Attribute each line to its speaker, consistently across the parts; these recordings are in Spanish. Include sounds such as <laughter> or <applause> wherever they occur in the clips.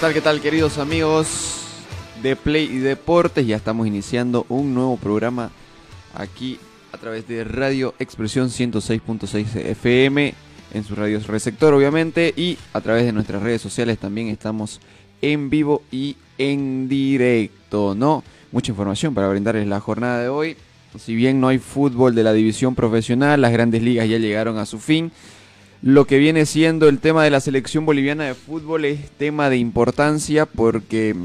Speaker 1: Tal, qué tal, queridos amigos de Play y Deportes? Ya estamos iniciando un nuevo programa aquí a través de Radio Expresión 106.6 FM en sus radios receptor, obviamente, y a través de nuestras redes sociales también estamos en vivo y en directo, ¿no? Mucha información para brindarles la jornada de hoy. Si bien no hay fútbol de la división profesional, las grandes ligas ya llegaron a su fin lo que viene siendo el tema de la selección boliviana de fútbol es tema de importancia porque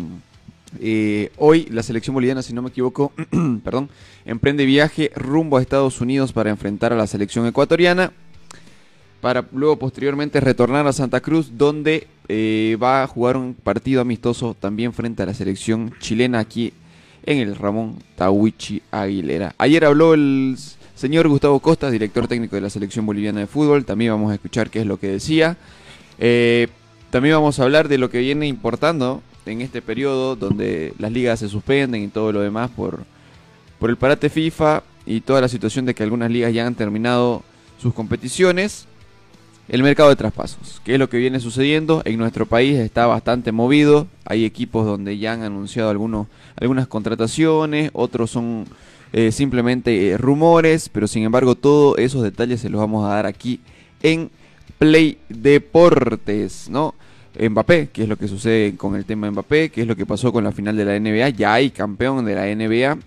Speaker 1: eh, hoy la selección boliviana, si no me equivoco, <clears throat> perdón, emprende viaje rumbo a Estados Unidos para enfrentar a la selección ecuatoriana, para luego posteriormente retornar a Santa Cruz, donde eh, va a jugar un partido amistoso también frente a la selección chilena aquí en el Ramón Tawichi Aguilera. Ayer habló el Señor Gustavo Costas, director técnico de la Selección Boliviana de Fútbol, también vamos a escuchar qué es lo que decía. Eh, también vamos a hablar de lo que viene importando en este periodo donde las ligas se suspenden y todo lo demás por, por el parate FIFA y toda la situación de que algunas ligas ya han terminado sus competiciones. El mercado de traspasos, que es lo que viene sucediendo en nuestro país, está bastante movido. Hay equipos donde ya han anunciado algunos, algunas contrataciones, otros son eh, simplemente eh, rumores, pero sin embargo todos esos detalles se los vamos a dar aquí en Play Deportes, ¿no? Mbappé, qué es lo que sucede con el tema de Mbappé, qué es lo que pasó con la final de la NBA, ya hay campeón de la NBA,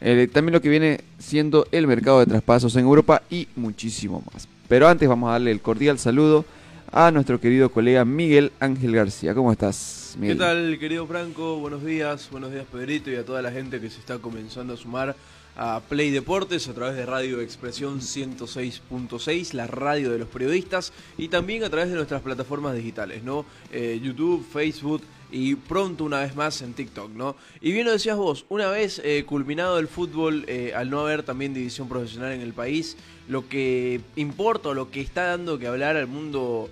Speaker 1: eh, también lo que viene siendo el mercado de traspasos en Europa y muchísimo más. Pero antes vamos a darle el cordial saludo a nuestro querido colega Miguel Ángel García. ¿Cómo estás, Miguel?
Speaker 2: ¿Qué tal, querido Franco? Buenos días, buenos días, Pedrito, y a toda la gente que se está comenzando a sumar a Play Deportes a través de Radio Expresión 106.6, la radio de los periodistas, y también a través de nuestras plataformas digitales, ¿no? Eh, YouTube, Facebook y pronto una vez más en TikTok, ¿no? Y bien lo decías vos, una vez eh, culminado el fútbol, eh, al no haber también división profesional en el país, lo que importa o lo que está dando que hablar al mundo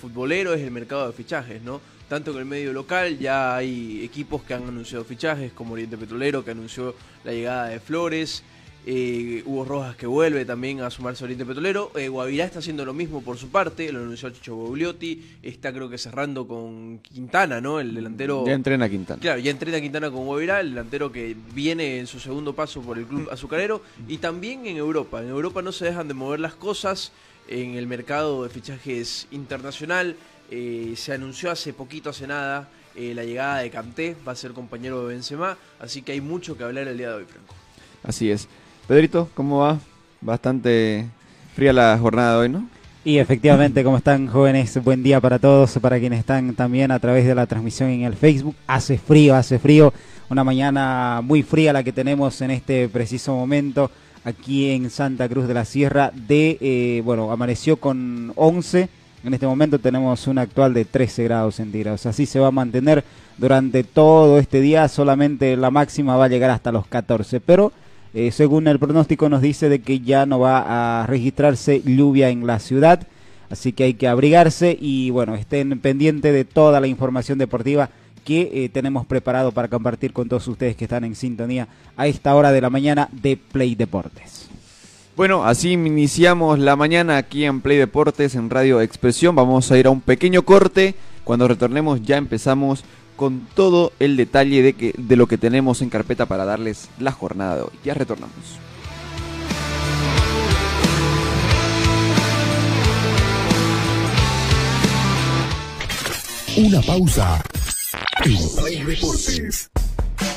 Speaker 2: futbolero es el mercado de fichajes, ¿no? Tanto en el medio local ya hay equipos que han anunciado fichajes, como Oriente Petrolero que anunció la llegada de Flores, eh, Hugo Rojas que vuelve también a sumarse a Oriente Petrolero, eh, Guavirá está haciendo lo mismo por su parte, lo anunció Chicho Bogliotti, está creo que cerrando con Quintana, ¿no? El delantero...
Speaker 1: Ya entrena Quintana.
Speaker 2: Claro, ya entrena Quintana con Guavirá, el delantero que viene en su segundo paso por el club azucarero, y también en Europa. En Europa no se dejan de mover las cosas en el mercado de fichajes internacional. Eh, se anunció hace poquito, hace nada, eh, la llegada de Kanté, va a ser compañero de Benzema, así que hay mucho que hablar el día de hoy, Franco.
Speaker 1: Así es. Pedrito, ¿cómo va? Bastante fría la jornada de hoy, ¿no?
Speaker 3: Y efectivamente, ¿cómo están jóvenes? Buen día para todos, para quienes están también a través de la transmisión en el Facebook. Hace frío, hace frío. Una mañana muy fría la que tenemos en este preciso momento aquí en Santa Cruz de la Sierra. De, eh, bueno, amaneció con 11. En este momento tenemos una actual de 13 grados centígrados. Así se va a mantener durante todo este día. Solamente la máxima va a llegar hasta los 14. Pero eh, según el pronóstico nos dice de que ya no va a registrarse lluvia en la ciudad, así que hay que abrigarse y bueno, estén pendientes de toda la información deportiva que eh, tenemos preparado para compartir con todos ustedes que están en sintonía a esta hora de la mañana de Play Deportes.
Speaker 1: Bueno, así iniciamos la mañana aquí en Play Deportes en Radio Expresión. Vamos a ir a un pequeño corte. Cuando retornemos ya empezamos con todo el detalle de, que, de lo que tenemos en carpeta para darles la jornada de hoy. Ya retornamos.
Speaker 4: Una pausa Play Deportes.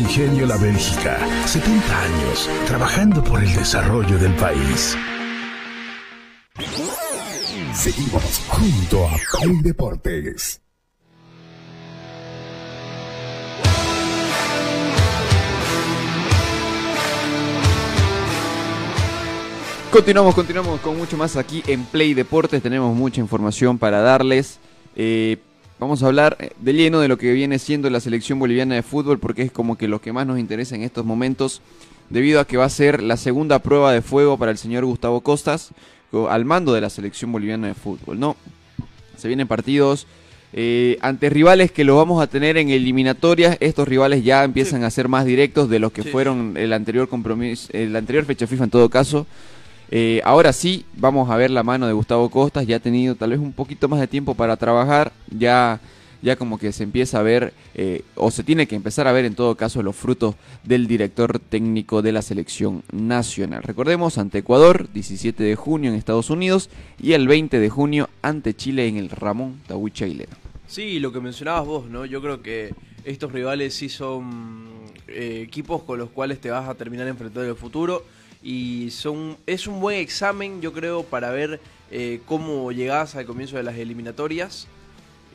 Speaker 4: Ingenio La Bélgica, 70 años trabajando por el desarrollo del país. Seguimos junto a Play Deportes.
Speaker 1: Continuamos, continuamos con mucho más aquí en Play Deportes. Tenemos mucha información para darles. Eh, vamos a hablar eh, de lleno de lo que viene siendo la selección boliviana de fútbol porque es como que lo que más nos interesa en estos momentos debido a que va a ser la segunda prueba de fuego para el señor Gustavo Costas co- al mando de la selección boliviana de fútbol, ¿no? Se vienen partidos eh, ante rivales que los vamos a tener en eliminatorias. Estos rivales ya empiezan a ser más directos de los que
Speaker 2: Sí.
Speaker 1: fueron el anterior compromiso, el anterior fecha FIFA en todo caso. Eh, ahora sí, vamos a ver la mano de Gustavo Costas. Ya ha tenido tal vez un poquito más de tiempo para trabajar. Ya, ya como que se empieza a ver, eh, o se tiene que empezar a ver en todo caso los frutos del director técnico de la selección nacional. Recordemos, ante Ecuador, 17 de junio en Estados Unidos y el 20 de junio ante Chile en el Ramón Tahuicha Aguilera.
Speaker 2: Sí, lo que mencionabas vos, ¿no? Yo creo que estos rivales sí son eh, equipos con los cuales te vas a terminar enfrentando en el futuro y son es un buen examen, yo creo, para ver eh, cómo llegás al comienzo de las eliminatorias.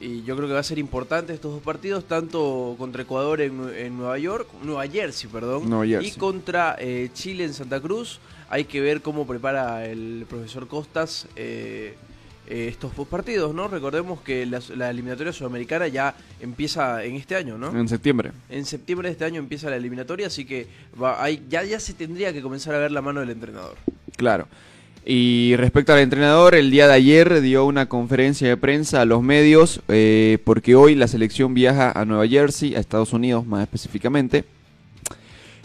Speaker 2: Y yo creo que va a ser importante estos dos partidos, tanto contra Ecuador en, en Nueva York, Nueva Jersey, perdón,
Speaker 1: Nueva Jersey.
Speaker 2: y contra eh, Chile en Santa Cruz. Hay que ver cómo prepara el profesor Costas eh, eh, estos dos partidos, ¿no? Recordemos que la, la eliminatoria sudamericana ya empieza en este año, ¿no?
Speaker 1: En septiembre.
Speaker 2: En septiembre de este año empieza la eliminatoria, así que va, hay, ya, ya se tendría que comenzar a ver la mano del entrenador.
Speaker 1: Claro. Y respecto al entrenador, el día de ayer dio una conferencia de prensa a los medios, eh, porque hoy la selección viaja a Nueva Jersey, a Estados Unidos más específicamente,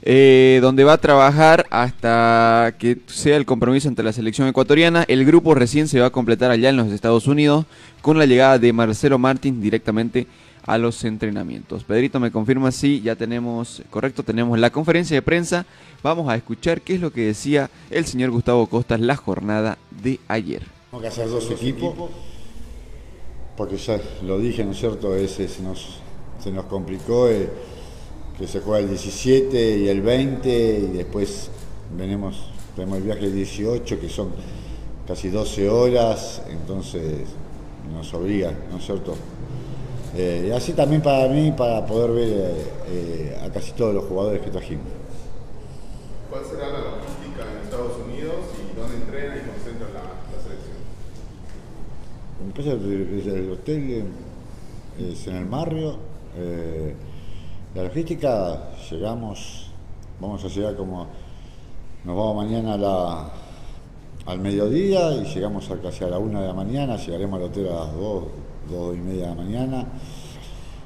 Speaker 1: eh, donde va a trabajar hasta que sea el compromiso entre la selección ecuatoriana. El grupo recién se va a completar allá en los Estados Unidos con la llegada de Marcelo Martín directamente a los entrenamientos. Pedrito me confirma si ya tenemos, correcto, tenemos la conferencia de prensa. Vamos a escuchar qué es lo que decía el señor Gustavo Costas la jornada de ayer.
Speaker 5: Tenemos que hacer dos equipos, porque ya lo dije, ¿no es cierto? Ese se nos, se nos complicó eh, que se juega el 17 y el 20 y después venimos, tenemos el viaje del 18 que son casi 12 horas, entonces nos obliga, ¿no es cierto? Eh, y así también para mí, para poder ver eh, a casi todos los jugadores que trajimos.
Speaker 6: ¿Cuál será la logística en Estados Unidos y dónde entrena y concentra la, la selección?
Speaker 5: Empieza el, el hotel eh, es en el barrio. eh, la logística, llegamos, vamos a llegar como, nos vamos mañana a al mediodía y llegamos a casi a la una de la mañana, llegaremos al hotel a las dos, dos y media de la mañana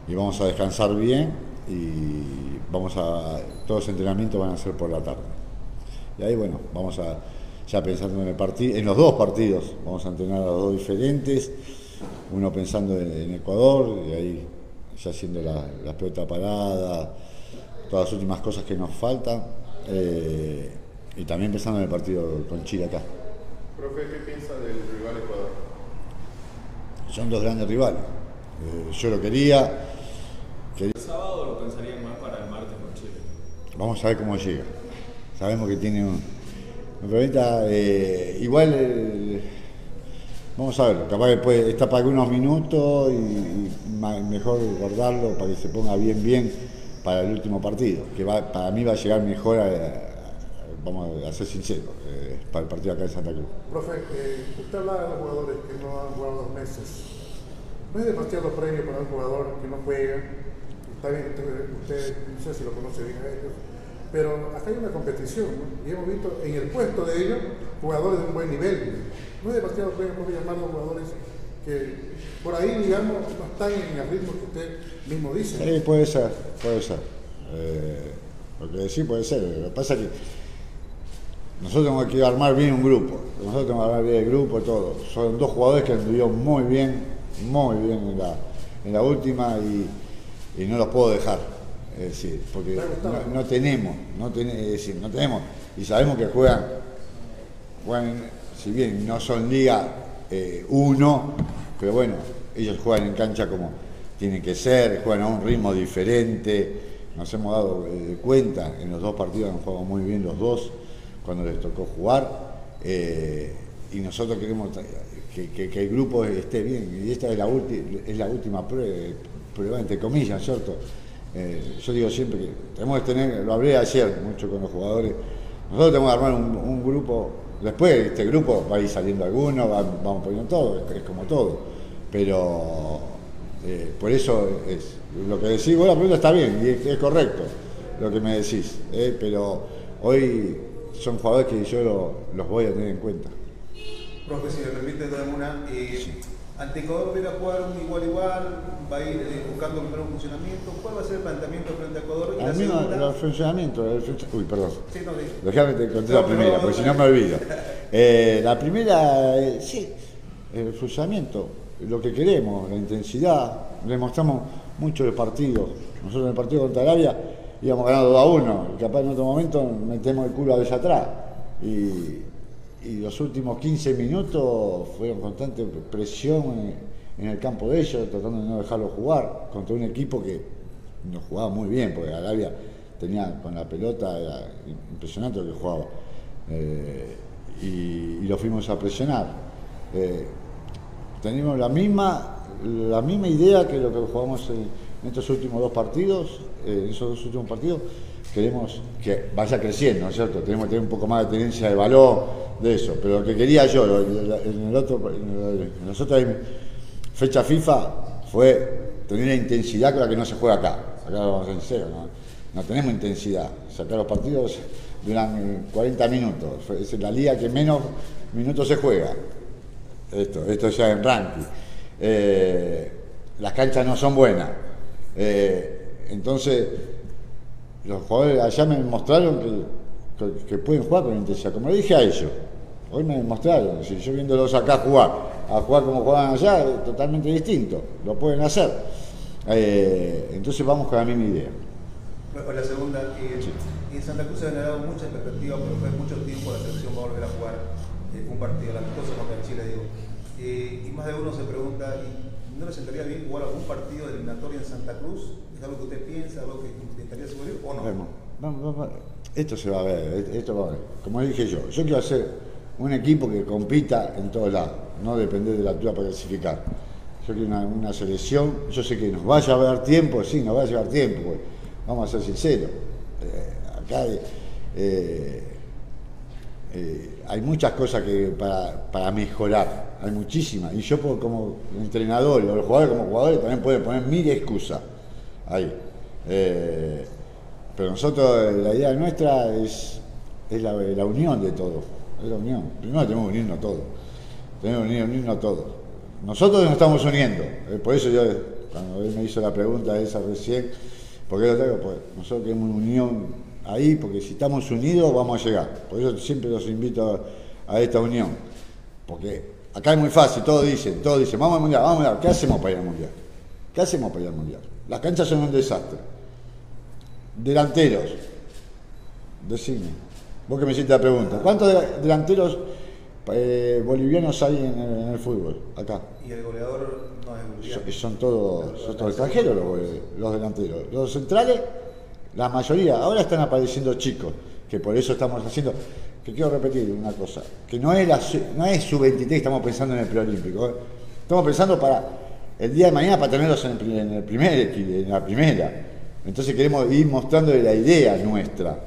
Speaker 5: y vamos a descansar bien y vamos a, todos los entrenamientos van a ser por la tarde. Y ahí bueno, vamos a, ya pensando en el partido, en los dos partidos, vamos a entrenar a dos diferentes, uno pensando en, en Ecuador y ahí ya haciendo la, la pelota parada, todas las últimas cosas que nos faltan, eh, y también pensando en el partido con Chile acá.
Speaker 6: Profe, ¿qué piensa del rival Ecuador?
Speaker 5: Son dos grandes rivales. Eh, yo lo quería, quería
Speaker 7: ¿El sábado lo pensarían más para el martes con Chile?
Speaker 5: Vamos a ver cómo llega. Sabemos que tiene un. un problemita, eh, igual. eh, vamos a ver, capaz que puede, está para algunos minutos y, mejor guardarlo para que se ponga bien, bien para el último partido, que va, para mí va a llegar mejor, a, vamos a ser sinceros, eh, para el partido acá en Santa Cruz.
Speaker 8: Profe, eh, usted hablaba de los jugadores que no han jugado dos meses. No es demasiado premio para un jugador que no juega. Está bien, usted, no sé si lo conoce bien a ellos. Pero acá hay una competición. Y hemos visto en el puesto de ellos jugadores de un buen nivel. No es demasiado premio, profe, llamar a los jugadores que por ahí, digamos, no están en el ritmo que usted mismo dice.
Speaker 5: Sí, puede ser, puede ser. Eh, lo que decís puede ser. Lo que pasa es que nosotros tenemos que armar bien un grupo. Nosotros tenemos que armar bien el grupo, todo. Son dos jugadores que anduvieron muy bien, muy bien en la, en la última y, y no los puedo dejar. Es decir, porque no, no tenemos, no ten- es decir, no tenemos, y sabemos que juegan, juegan, si bien no son Liga 1, pero bueno, ellos juegan en cancha como tienen que ser, juegan a un ritmo diferente, nos hemos dado eh, cuenta, en los dos partidos han jugado muy bien los dos, cuando les tocó jugar, eh, y nosotros queremos que, el grupo esté bien, y esta es la, ulti- es la última prueba, prueba, entre comillas, ¿cierto? Eh, yo digo siempre que tenemos que tener, lo hablé ayer mucho con los jugadores, nosotros tenemos que armar un grupo, después este grupo va a ir saliendo alguno, va- vamos poniendo todo, es, es como todo, pero eh, por eso es, lo que decís vos la pregunta está bien y es, es correcto lo que me decís, eh, pero hoy son jugadores que yo lo- los voy a tener en cuenta.
Speaker 9: Profe, si me permite, una. Eh, ante Ecuador viene a jugar un igual igual, va a ir eh, buscando el un funcionamiento. ¿Cuál va a ser el planteamiento frente a Ecuador? Y la segunda.
Speaker 5: el funcionamiento, el uy, perdón.
Speaker 9: Sí, no, sí.
Speaker 5: Déjame te conté
Speaker 9: No,
Speaker 5: la primera,
Speaker 9: no,
Speaker 5: porque si
Speaker 9: no.
Speaker 5: me olvido. <laughs> Eh, la primera, eh, sí, el funcionamiento, lo que queremos, la intensidad, demostramos mucho el partido. Nosotros en el partido contra Arabia íbamos ganando 2 a 1, y capaz en otro momento metemos el culo a veces atrás. Y, y los últimos 15 minutos fueron constante presión en, el campo de ellos, tratando de no dejarlos jugar contra un equipo que nos jugaba muy bien, porque Arabia tenía con la pelota, era impresionante lo que jugaba. Eh, y, lo fuimos a presionar. Eh, tenemos la misma, la misma idea que lo que jugamos en, en estos últimos dos partidos, eh, en esos dos últimos partidos, queremos que vaya creciendo, ¿no es cierto? Tenemos que tener un poco más de tenencia de balón, de eso. Pero lo que quería yo, en, el otro, en, en las otras fechas FIFA, fue tener la intensidad con la que no se juega acá. Acá vamos a ser sinceros, ¿no? No tenemos intensidad. Sacar los partidos duran eh, 40 minutos. Es la liga que menos minutos se juega esto, esto ya en ranking. Eh, las canchas no son buenas. Eh, entonces, los jugadores allá me mostraron que, que- que pueden jugar con intensidad, como le dije a ellos. Hoy me demostraron, si yo viéndolos acá jugar, a jugar como jugaban allá, es totalmente distinto, lo pueden hacer. Eh, entonces vamos con la misma idea.
Speaker 9: Bueno, la segunda, eh, en Santa Cruz se han generado muchas expectativas, pero fue mucho tiempo la selección va a volver a jugar eh, un partido, la amistoso contra Chile, digo. Eh, y más de uno se pregunta, ¿y ¿no le sentaría bien jugar algún partido de eliminatoria en Santa Cruz? ¿Es algo que usted piensa, algo que intentaría seguir o no?
Speaker 5: Vemos. Vamos, vamos. Esto se va a ver, esto va a ver. Como dije yo, yo quiero hacer un equipo que compita en todos lados, no depender de la altura para clasificar. Yo quiero una, una selección, yo sé que nos va a llevar tiempo, sí, nos va a llevar tiempo, porque vamos a ser sinceros. Eh, acá eh, eh, hay muchas cosas que para, para mejorar, hay muchísimas. Y yo como entrenador y los jugadores como jugadores también pueden poner mil excusas ahí. Eh, pero nosotros, eh, la idea nuestra es, es la, unión de todo. Es la unión. Primero tenemos que unirnos todos. Tenemos que unirnos todos. Nosotros nos estamos uniendo. eh, por eso yo, cuando él me hizo la pregunta esa recién, ¿por qué lo traigo? Pues nosotros queremos una unión ahí, porque si estamos unidos vamos a llegar. Por eso siempre los invito a, a esta unión. Porque acá es muy fácil, todos dicen, todos dicen, vamos al mundial, vamos al mundial. ¿Qué hacemos para ir al mundial? ¿Qué hacemos para ir al mundial? Las canchas son un desastre. Delanteros. Decime. Vos que me hiciste la pregunta. ¿Cuántos de- delanteros eh, bolivianos hay en el, en el fútbol? Acá.
Speaker 9: Y el goleador no es boliviano.
Speaker 5: Son, son todos, son todos extranjeros los, los delanteros. Los centrales, la mayoría, ahora están apareciendo chicos, que por eso estamos haciendo, que quiero repetir una cosa, que no es, su- no es sub-23 que estamos pensando en el preolímpico, ¿eh? estamos pensando para el día de mañana para tenerlos en el, en el en la primera. Entonces queremos ir mostrando la idea nuestra.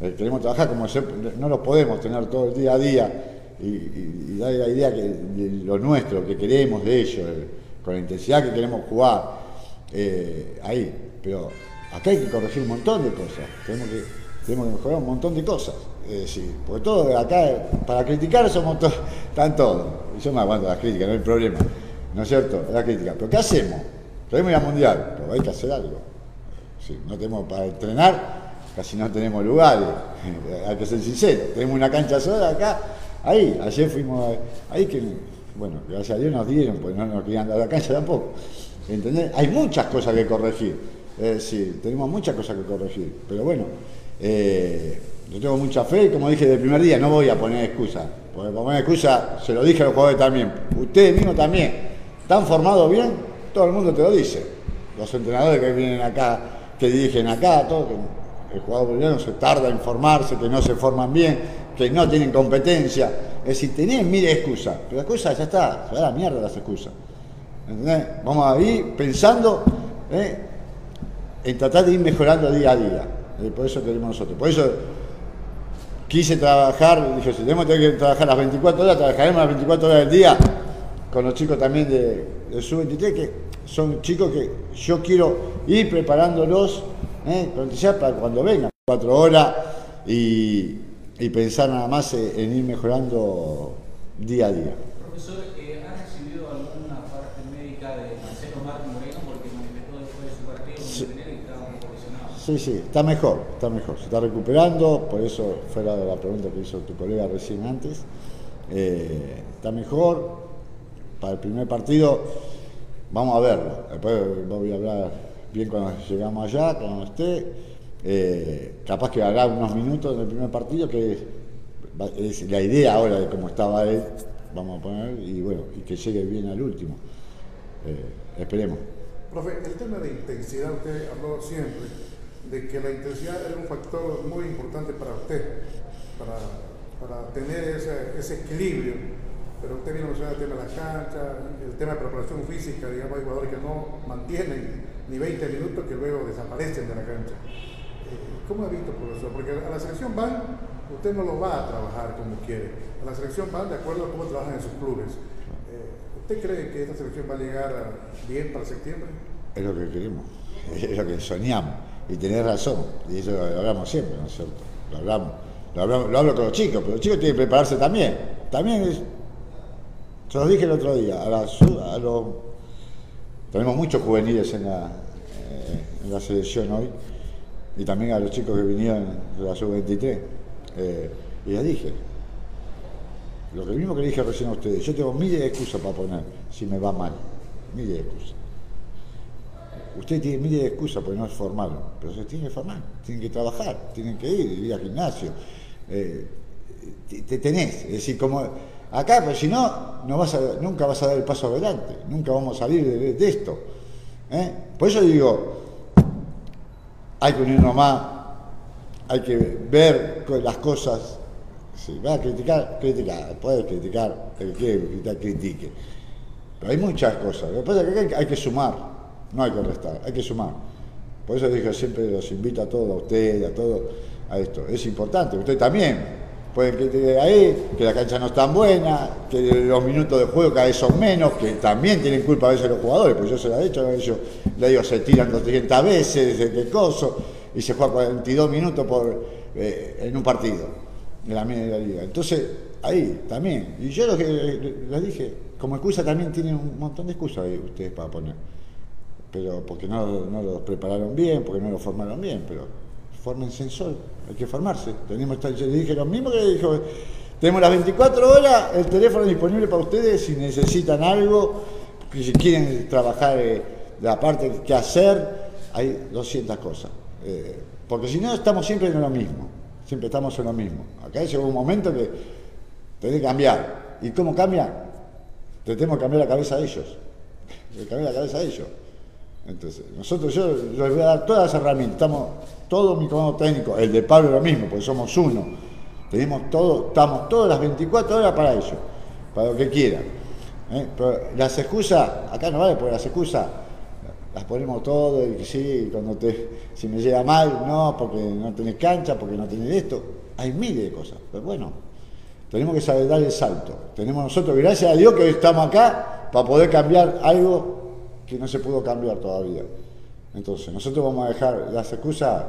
Speaker 5: Eh, queremos trabajar como se- no lo podemos tener todo el día a día y, y- dar la idea de lo nuestro, que queremos de ellos, eh, con la intensidad que queremos jugar ahí. Pero acá hay que corregir un montón de cosas. Tenemos que, tenemos que mejorar un montón de cosas. Es decir, porque todo acá, para criticar somos todos, están todos. Yo me aguanto las críticas, no hay problema. ¿No es cierto? La crítica. Pero ¿qué hacemos? Queremos ir al mundial, pero hay que hacer algo. Sí, no tenemos para entrenar, casi no tenemos lugares, <laughs> hay que ser sincero. Tenemos una cancha sola acá, ahí, ayer fuimos ahí que, bueno, gracias a Dios nos dieron, pues no nos querían dar la cancha tampoco. ¿Entendés? Hay muchas cosas que corregir, es decir, tenemos muchas cosas que corregir, pero bueno, eh, yo tengo mucha fe, como dije desde el primer día, no voy a poner excusa, porque poner excusa, se lo dije a los jugadores también, ustedes mismos también, están formados bien, todo el mundo te lo dice los entrenadores que vienen acá, que dirigen acá, todo, que el jugador boliviano se tarda en formarse, que no se forman bien, que no tienen competencia. Es decir, tenés mil excusas, pero la excusa ya está, se la mierda las excusas. ¿Entendés? Vamos a ir pensando ¿eh? en tratar de ir mejorando día a día. Eh, por eso queremos nosotros. Por eso quise trabajar, dije, si tenemos que trabajar las 24 horas, trabajaremos las 24 horas del día con los chicos también de, de Sub-23, que son chicos que yo quiero ir preparándolos ¿eh? para cuando vengan, cuatro horas, y, y pensar nada más en, en ir mejorando día a día.
Speaker 10: Profesor, eh, ¿ha recibido alguna parte médica de Marcelo Martín Moreno? Porque manifestó después de su partido
Speaker 5: Sí.
Speaker 10: con Mineiro que estaba un poco lesionado.
Speaker 5: Sí, sí, está mejor, está mejor, se está recuperando, por eso fue la, la pregunta que hizo tu colega recién antes. Eh, está mejor, para el primer partido vamos a verlo, después voy a hablar bien cuando llegamos allá, cuando esté. Eh, capaz que hará unos minutos en el primer partido, que es la idea ahora de cómo estaba él, vamos a poner, y bueno, y que llegue bien al último. Eh, esperemos.
Speaker 8: Profe, el tema de intensidad, usted habló siempre de que la intensidad era un factor muy importante para usted, para, para tener ese, ese equilibrio. Pero usted viene a mencionar el tema de la cancha, el tema de preparación física, digamos, hay jugadores que no mantienen ni 20 minutos que luego desaparecen de la cancha. Eh, ¿Cómo ha visto, profesor? Porque a la selección van, usted no lo va a trabajar como quiere. A la selección van de acuerdo a cómo trabajan en sus clubes. Eh, ¿Usted cree que esta selección va a llegar bien para septiembre?
Speaker 5: Es lo que queremos, <laughs> es lo que soñamos. Y tenés razón, y eso lo hablamos siempre, ¿no es cierto? Lo hablamos, lo, hablo con los chicos, pero los chicos tienen que prepararse también. También es, se los dije el otro día, a, los, tenemos muchos juveniles en la, eh, en la selección hoy, y también a los chicos que vinieron de la sub-23. Eh, y les dije, lo mismo que le dije recién a ustedes, yo tengo miles de excusas para poner si me va mal, miles de excusas. Usted tiene miles de excusas porque no se formaron, pero se tienen que formar, tienen que trabajar, tienen que ir, ir al gimnasio. Eh, te, te tenés, es decir, como acá, pero si no, no vas nunca vas a dar el paso adelante, nunca vamos a salir de, esto. ¿eh? Por eso digo, hay que unirnos más, hay que ver las cosas. Si va a criticar, criticar, puede criticar, el que critique. Pero hay muchas cosas. Lo que pasa es que- hay que sumar, no hay que restar, hay que sumar. Por eso dije siempre los invito a todos, a ustedes, a todos, a esto. Es importante, ustedes también. Pueden criticar ahí, que la cancha no es tan buena, que los minutos de juego cada vez son menos, que también tienen culpa a veces los jugadores, pues yo se lo he dicho, ellos, le digo, se tiran 200 veces, de qué coso, y se juega 42 minutos por, eh, en un partido, en la media de la liga. Entonces, ahí también. Y yo lo que les dije, como excusa también tienen un montón de excusas ahí ustedes para poner. Pero porque no, no los prepararon bien, porque no los formaron bien, pero fórmense en sol, hay que formarse. Tenemos, yo le dije lo mismo que le dijo, tenemos las 24 horas, el teléfono disponible para ustedes si necesitan algo, si quieren trabajar eh, la parte que hacer, hay 200 cosas. Eh, porque si no, estamos siempre en lo mismo, siempre estamos en lo mismo. Acá llegó un momento que tenés que cambiar. ¿Y cómo cambia? Te tenemos que cambiar la cabeza a ellos. Cambiar la cabeza a ellos. Entonces, nosotros, yo les voy a dar todas las herramientas. Estamos, todo mi comando técnico, el de Pablo lo mismo, porque somos uno. Tenemos todo, estamos todas las 24 horas para ellos, para lo que quieran. ¿eh? Pero las excusas, acá no vale, porque las excusas, las ponemos todo y sí, cuando te, si me llega mal, no, porque no tenés cancha, porque no tenés esto. Hay miles de cosas, pero bueno, tenemos que saber dar el salto. Tenemos nosotros, gracias a Dios que estamos acá para poder cambiar algo que no se pudo cambiar todavía. Entonces, nosotros vamos a dejar las excusas,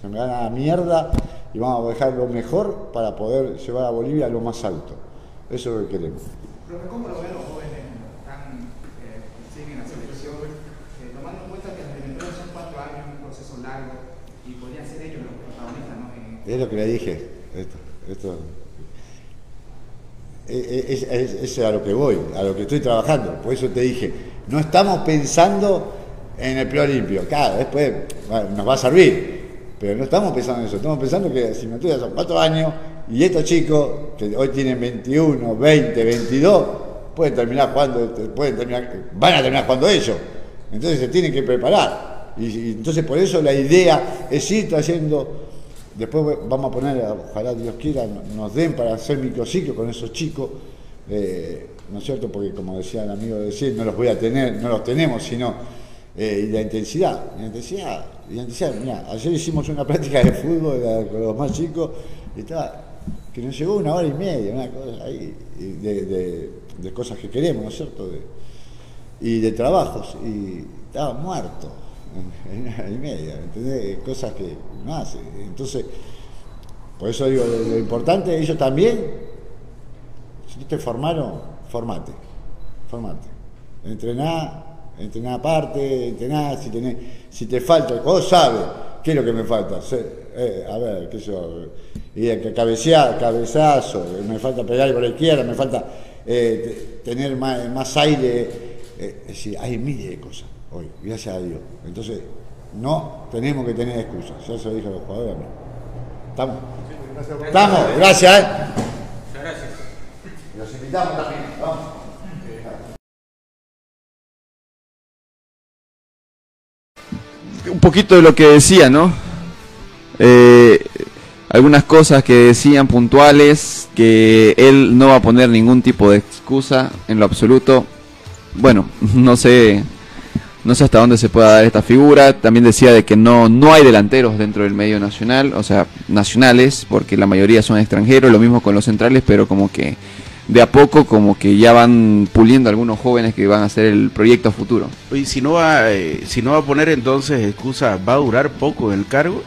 Speaker 5: se me gana la mierda, y vamos a dejar lo mejor para poder llevar a Bolivia a lo más alto. Eso es lo que queremos.
Speaker 11: Profe, ¿cómo lo ven los jóvenes tan, eh, siguen la selección, eh, tomando en cuenta que las eliminatorias son cuatro años, un proceso largo, y podrían ser ellos los protagonistas, ¿no? En-
Speaker 5: Es lo que le dije. Esto, esto. Es, es- es- es a lo que voy, a lo que estoy trabajando. Por eso te dije, no estamos pensando en el preolimpio. Claro, después nos va a servir, pero no estamos pensando en eso. Estamos pensando que si me son cuatro años y estos chicos, que hoy tienen 21, 20, 22, pueden terminar jugando, pueden terminar, van a terminar jugando ellos. Entonces se tienen que preparar. Y, entonces por eso la idea es ir trayendo Después vamos a poner, ojalá Dios quiera, nos den para hacer microciclos con esos chicos, eh, ¿no es cierto? Porque como decía el amigo de decir, no los voy a tener, no los tenemos, sino eh, y la intensidad, la intensidad, la intensidad. Mira, ayer hicimos una práctica de fútbol con los más chicos y estaba, que nos llegó una hora y media, una cosa ahí, de, de- cosas que queremos, ¿no es cierto? De- y de trabajos, y estaba muerto <laughs> en una hora y media, ¿entendés? Cosas que no hace. Entonces, por eso digo, lo, lo importante, ellos también, si te formaron, formate, formate. Entrená, entrená aparte, entrená, si, tenés, si te falta, vos sabes qué es lo que me falta. Eh, a ver, qué sé yo, y que cabecear, cabezazo, me falta pegar por la izquierda, me falta eh, te- tener más, más aire. eh, es decir, hay miles de cosas hoy, gracias a Dios. Entonces, no tenemos que tener excusas. Ya se lo dije a los jugadores. ¿Estamos? Estamos, gracias. ¿eh? Los invitamos también. Vamos.
Speaker 1: un poquito de lo que decía, ¿no? Eh, algunas cosas que decían puntuales, que él no va a poner ningún tipo de excusa en lo absoluto. Bueno, no sé, no sé hasta dónde se pueda dar esta figura. También decía de que no, no hay delanteros dentro del medio nacional, o sea, nacionales, porque la mayoría son extranjeros, lo mismo con los centrales, pero como que de a poco como que ya van puliendo algunos jóvenes que van a hacer el proyecto a futuro.
Speaker 12: Oye, si no va, eh, si no va a poner entonces excusa, ¿va a durar poco en el cargo?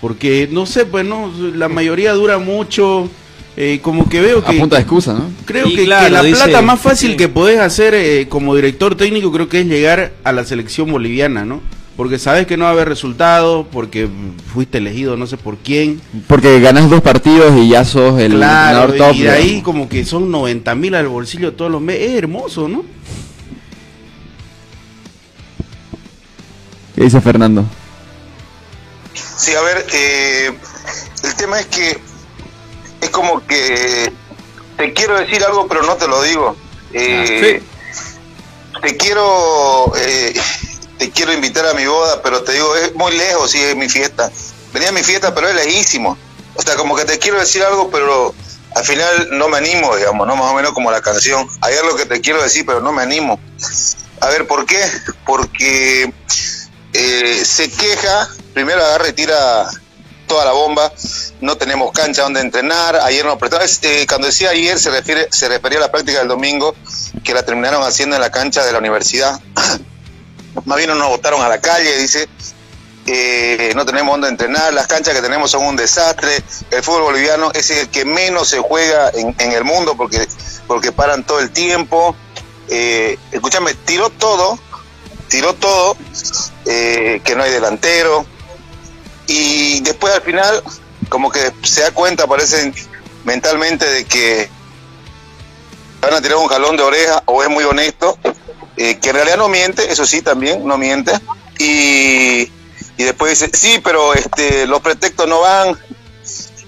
Speaker 12: Porque no sé, pues no, la mayoría dura mucho. eh, como que veo que
Speaker 1: A punta de excusa, ¿no?
Speaker 12: creo
Speaker 2: Y
Speaker 12: que, la
Speaker 2: dice-
Speaker 12: plata más fácil
Speaker 2: sí.
Speaker 12: que podés hacer eh, como director técnico creo que es llegar a la selección boliviana, ¿no? Porque sabes que no va a haber resultado, porque fuiste elegido no sé por quién.
Speaker 1: Porque ganas dos partidos y ya sos el
Speaker 12: Claro,
Speaker 1: entrenador top.
Speaker 12: y de ahí
Speaker 1: digamos.
Speaker 12: como que son 90 mil al bolsillo todos los meses. Es hermoso, ¿no?
Speaker 1: ¿Qué dice Fernando?
Speaker 13: Sí, a ver, eh, el tema es que es como que te quiero decir algo, pero no te lo digo. Eh, Te quiero eh, te quiero invitar a mi boda, pero te digo, es muy lejos, sí, es mi fiesta. Venía a mi fiesta, pero es lejísimo. O sea, como que te quiero decir algo, pero al final no me animo, digamos, ¿no? Más o menos como la canción. Hay algo que te quiero decir, pero no me animo. A ver, ¿por qué? Porque eh, se queja, primero agarra y tira toda la bomba, no tenemos cancha donde entrenar, ayer nos prestaba, es, eh, cuando decía ayer se refiere, se refería a la práctica del domingo, que la terminaron haciendo en la cancha de la universidad, <clears throat> más bien nos botaron a la calle, dice, eh, no tenemos donde entrenar, las canchas que tenemos son un desastre, el fútbol boliviano es el que menos se juega en, en el mundo porque, porque paran todo el tiempo, eh, escúchame, tiró todo, tiró todo, eh, que no hay delantero, y después al final como que se da cuenta, parece mentalmente de que van a tirar un jalón de oreja o es muy honesto, eh, que en realidad no miente, eso sí también, no miente, y, y después dice, sí, pero este, los pretextos no van,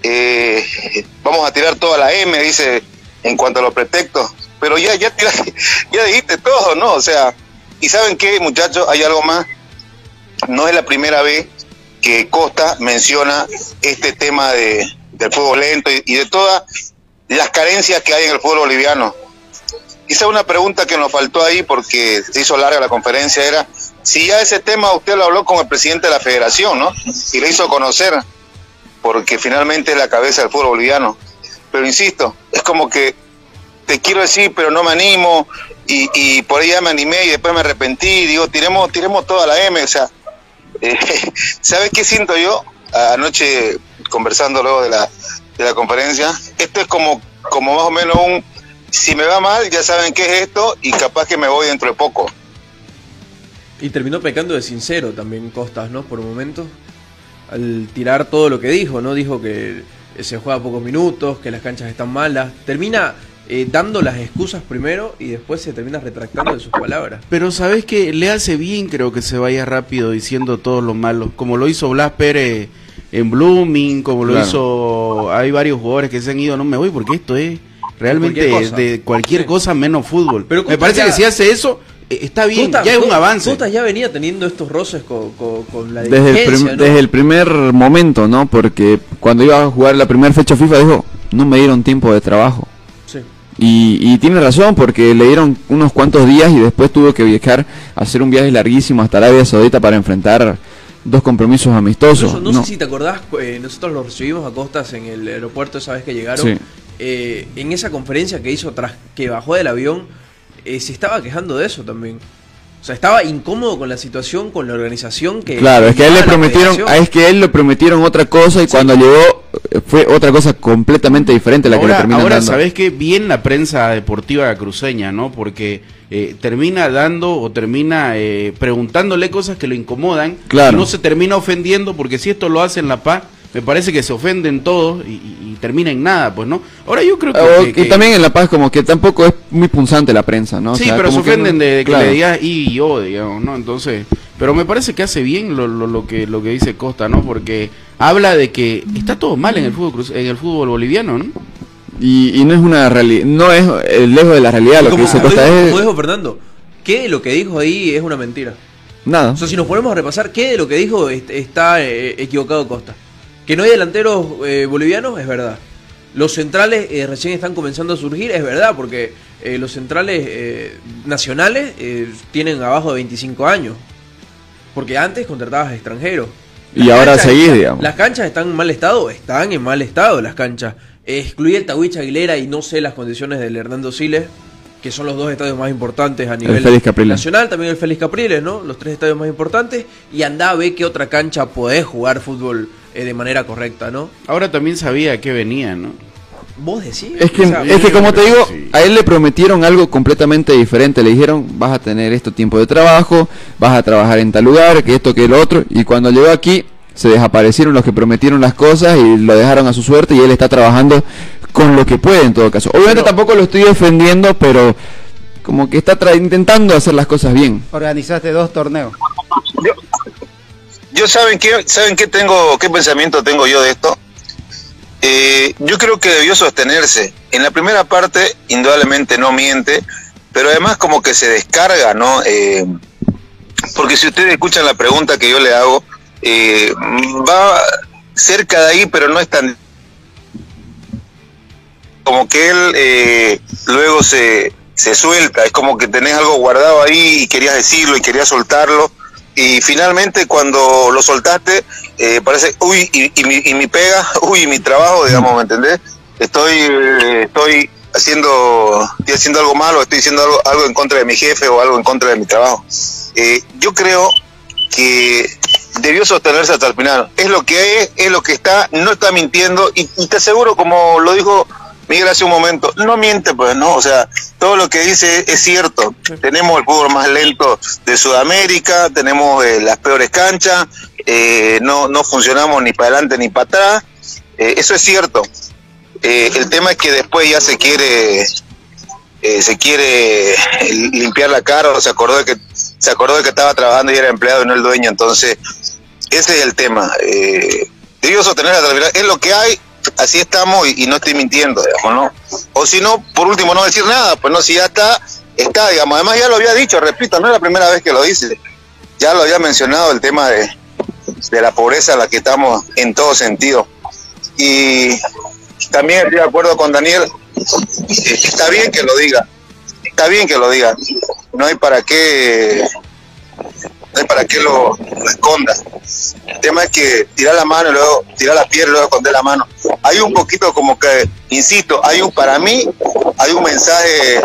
Speaker 13: eh, vamos a tirar toda la M, dice, en cuanto a los pretextos, pero ya, ya, tira- <laughs> ya dijiste todo, ¿no? O sea, y saben qué, muchachos, hay algo más, no es la primera vez que Costa menciona este tema de, del fútbol lento y, y de todas las carencias que hay en el fútbol boliviano. Quizá una pregunta que nos faltó ahí porque se hizo larga la conferencia era si ya ese tema usted lo habló con el presidente de la federación, ¿no? Y le hizo conocer, porque finalmente es la cabeza del fútbol boliviano. Pero insisto, es como que te quiero decir, pero no me animo, y, por ahí ya me animé y después me arrepentí, digo, tiremos, tiremos toda la M, o sea, <laughs> eh, ¿sabes qué siento yo? Anoche conversando luego de la, de la conferencia, esto es como, como más o menos un, si me va mal, ya saben qué es esto y capaz que me voy dentro de poco.
Speaker 2: Y terminó pecando de sincero también Costas, ¿no? Por un momento. Al tirar todo lo que dijo, ¿no? Dijo que se juega pocos minutos, que las canchas están malas. Termina eh, dando las excusas primero y después se termina retractando de sus palabras.
Speaker 12: Pero sabes que le hace bien, creo que se vaya rápido diciendo todo lo malo, como lo hizo Blas Pérez en Blooming, como lo
Speaker 1: Claro.
Speaker 12: hizo, hay varios jugadores que se han ido, no me voy porque esto es realmente
Speaker 2: Cualquier
Speaker 12: de cualquier
Speaker 2: Sí.
Speaker 12: cosa menos fútbol.
Speaker 2: Pero
Speaker 12: me parece
Speaker 2: ya-
Speaker 12: que si hace eso, eh, está bien,
Speaker 2: Costas-
Speaker 12: ya es un avance.
Speaker 2: Costas ya venía teniendo estos roces con, con- con la
Speaker 1: Desde el,
Speaker 2: dirigencia,
Speaker 1: prim-
Speaker 2: ¿no?
Speaker 1: desde el primer momento, ¿no? Porque cuando iba a jugar la primera fecha FIFA dijo, no me dieron tiempo de trabajo.
Speaker 2: Sí.
Speaker 1: Y, y tiene razón porque le dieron unos cuantos días y después tuvo que viajar a hacer un viaje larguísimo hasta Arabia Saudita para enfrentar dos compromisos amistosos.
Speaker 2: No,
Speaker 1: No.
Speaker 2: sé si te acordás, eh, nosotros lo recibimos a Costas en el aeropuerto esa vez que llegaron.
Speaker 1: Sí.
Speaker 2: Eh, en esa conferencia que hizo tras que bajó del avión, eh, se estaba quejando de eso también. O sea, estaba incómodo con la situación, con la organización que...
Speaker 1: Claro, es que a él le prometieron, es que a él le prometieron otra cosa y cuando llegó eh, fue otra cosa completamente diferente a la que le
Speaker 12: ahora,
Speaker 1: terminan
Speaker 12: ahora
Speaker 1: dando.
Speaker 12: sabes que bien la prensa deportiva cruceña, ¿no? Porque eh, termina dando o termina eh, preguntándole cosas que lo incomodan
Speaker 1: Claro.
Speaker 12: y no se termina ofendiendo porque si esto lo hace en La Paz, me parece que se ofenden todos y, y- y termina en nada, pues, ¿no? Ahora yo creo que...
Speaker 1: O-
Speaker 12: que-
Speaker 1: y también en La Paz como que tampoco es muy punzante la prensa, ¿no? O
Speaker 12: sí,
Speaker 1: sea,
Speaker 12: pero se
Speaker 1: como que
Speaker 12: ofenden
Speaker 1: no-
Speaker 12: de, de que
Speaker 1: claro.
Speaker 12: le digas y yo, digamos, ¿no? Entonces, pero me parece que hace bien lo, lo, lo que lo que dice Costa, ¿no? Porque habla de que está todo mal en el fútbol en el fútbol boliviano, ¿no?
Speaker 1: Y, y no es una realidad, no es eh, lejos de la realidad, lo que
Speaker 2: Como,
Speaker 1: dice
Speaker 2: como
Speaker 1: Costa
Speaker 2: dijo,
Speaker 1: es
Speaker 2: como dijo Fernando, ¿qué de lo que dijo ahí es una mentira?
Speaker 1: nada.
Speaker 2: O sea, si nos ponemos a repasar, ¿qué de lo que dijo est- está eh, equivocado Costa? Que no hay delanteros eh, bolivianos, es verdad. Los centrales eh, recién están comenzando a surgir, es verdad, porque eh, los centrales eh, nacionales eh, tienen abajo de 25 años. Porque antes contratabas extranjeros.
Speaker 1: Y ahora
Speaker 2: canchas
Speaker 1: seguís, digamos.
Speaker 2: Las canchas están en mal estado, están en mal estado las canchas. Excluí el Tawich Aguilera y no sé las condiciones del Hernando Siles, que son los dos estadios más importantes a nivel nacional, también el Félix Capriles, ¿no? Los tres estadios más importantes. Y andá a ver qué otra cancha podés jugar fútbol eh, de manera correcta, ¿no?
Speaker 12: Ahora también sabía que venía, ¿no?
Speaker 2: Vos decís.
Speaker 1: Es que, es que como te digo,
Speaker 12: Sí.
Speaker 1: a él le prometieron algo completamente diferente. Le dijeron, vas a tener esto tiempo de trabajo, vas a trabajar en tal lugar, que esto, que lo otro. Y cuando llegó aquí, se desaparecieron los que prometieron las cosas y lo dejaron a su suerte y él está trabajando con lo que puede en todo caso. Obviamente tampoco lo estoy defendiendo, pero como que está tra- intentando hacer las cosas bien.
Speaker 3: Organizaste dos torneos.
Speaker 13: Yo saben qué, saben qué tengo, qué pensamiento tengo yo de esto. Eh, yo creo que debió sostenerse. En la primera parte, indudablemente no miente, pero además como que se descarga, ¿no? Eh, porque si ustedes escuchan la pregunta que yo le hago, eh, va cerca de ahí, pero no es tan como que él eh, luego se, se suelta, es como que tenés algo guardado ahí y querías decirlo y querías soltarlo y finalmente cuando lo soltaste eh, parece, uy, y, y mi, y mi pega, <laughs> uy, y mi trabajo, digamos, ¿me entendés? Estoy, eh, estoy haciendo, estoy haciendo algo malo, estoy haciendo algo, algo en contra de mi jefe o algo en contra de mi trabajo. Eh, yo creo que debió sostenerse hasta el final. Es lo que es, es lo que está, no está mintiendo y, y te aseguro, como lo dijo Miguel hace un momento, no miente pues, ¿no? O sea, todo lo que dice es cierto. Tenemos el fútbol más lento de Sudamérica, tenemos eh, las peores canchas, eh, no, no funcionamos ni para adelante ni para atrás, Eh, eso es cierto. El tema es que después ya se quiere se quiere limpiar la cara. O se acordó de que se acordó de que estaba trabajando y era empleado y no el dueño. Entonces ese es el tema. Eh, debió sostener final es lo que hay así estamos y, no estoy mintiendo digamos no o si no por último no decir nada pues no si ya está está digamos. Además ya lo había dicho repito no es la primera vez que lo dice. Ya lo había mencionado el tema de, de la pobreza en la que estamos en todo sentido. Y también estoy de acuerdo con Daniel eh, está bien que lo diga está bien que lo diga. No hay para qué no hay para qué lo esconda. Tema es que tirar la mano y luego tirar la piedra y luego esconder la mano. Hay un poquito como que, insisto, hay un, para mí, hay un mensaje,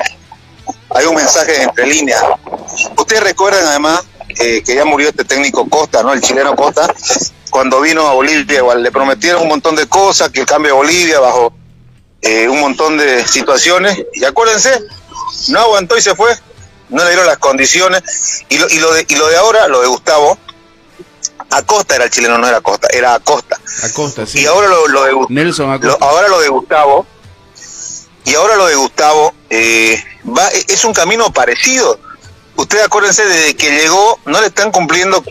Speaker 13: hay un mensaje entre líneas. Ustedes recuerdan además eh, que ya murió este técnico Costa, ¿no? El chileno Costa, cuando vino a Bolivia, igual le prometieron un montón de cosas, que el cambio de Bolivia bajo eh, un montón de situaciones, y acuérdense, no aguantó y se fue, no le dieron las condiciones, y lo, y lo, de, y lo de ahora, lo de Gustavo, Acosta era el chileno, no era Acosta, era Acosta.
Speaker 12: Acosta, sí.
Speaker 13: Y ahora lo, lo de
Speaker 12: Nelson Acosta.
Speaker 13: lo- ahora lo de Gustavo, y ahora lo de Gustavo, eh, va, es un camino parecido. Ustedes acuérdense, desde que llegó, no le están cumpliendo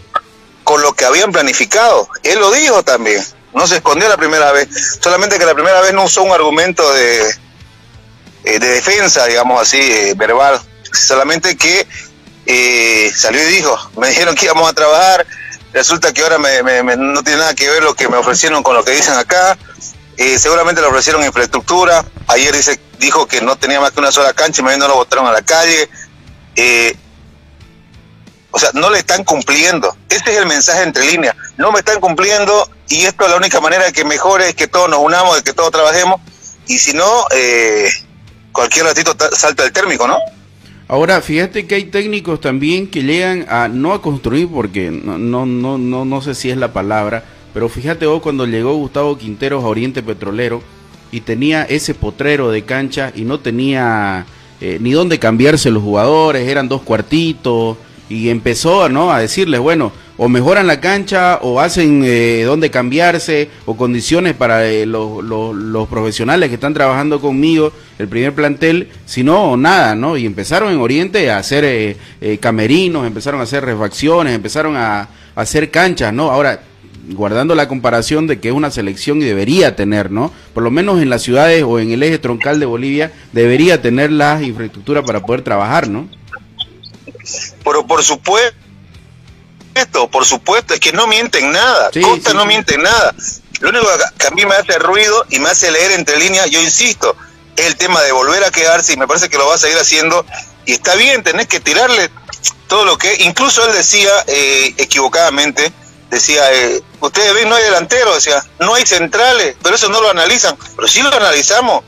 Speaker 13: con lo que habían planificado. Él lo dijo también. No se escondió la primera vez. Solamente que la primera vez no usó un argumento de, eh, de defensa, digamos así, eh, verbal. Solamente que eh, salió y dijo, me dijeron que íbamos a trabajar, resulta que ahora me- me- me- no tiene nada que ver lo que me ofrecieron con lo que dicen acá. Eh, seguramente le ofrecieron infraestructura. Ayer dice, dijo que no tenía más que una sola cancha y más bien no lo botaron a la calle. Eh, o sea, no le están cumpliendo. Ese es el mensaje entre líneas. No me están cumpliendo y esto es la única manera de que mejore es que todos nos unamos, de que todos trabajemos. Y si no, eh, cualquier ratito ta- salta el térmico, ¿no?
Speaker 12: Ahora, fíjate que hay técnicos también que llegan a no a construir porque no no no no, no sé si es la palabra, pero fíjate vos cuando llegó Gustavo Quinteros a Oriente Petrolero y tenía ese potrero de cancha y no tenía eh, ni dónde cambiarse los jugadores, eran dos cuartitos y empezó ¿no? a decirles, bueno, o mejoran la cancha o hacen eh, dónde cambiarse o condiciones para eh, los, los- los profesionales que están trabajando conmigo, el primer plantel, si no, nada, ¿no? Y empezaron en Oriente a hacer eh, eh, camerinos, empezaron a hacer refacciones, empezaron a, a hacer canchas, ¿no? Ahora, guardando la comparación de que es una selección y debería tener, ¿no? Por lo menos en las ciudades o en el eje troncal de Bolivia, debería tener la infraestructura para poder trabajar, ¿no?
Speaker 13: Pero por supuesto, por supuesto, es que no mienten nada. Costa no miente en nada. Lo único que a mí me hace ruido y me hace leer entre líneas, yo insisto, es el tema de volver a quedarse y me parece que lo va a seguir haciendo. Y está bien, tenés que tirarle todo lo que... Incluso él decía eh, equivocadamente, decía, eh, ustedes ven, no hay delantero, decía, no hay centrales, pero eso no lo analizan. Pero sí lo analizamos,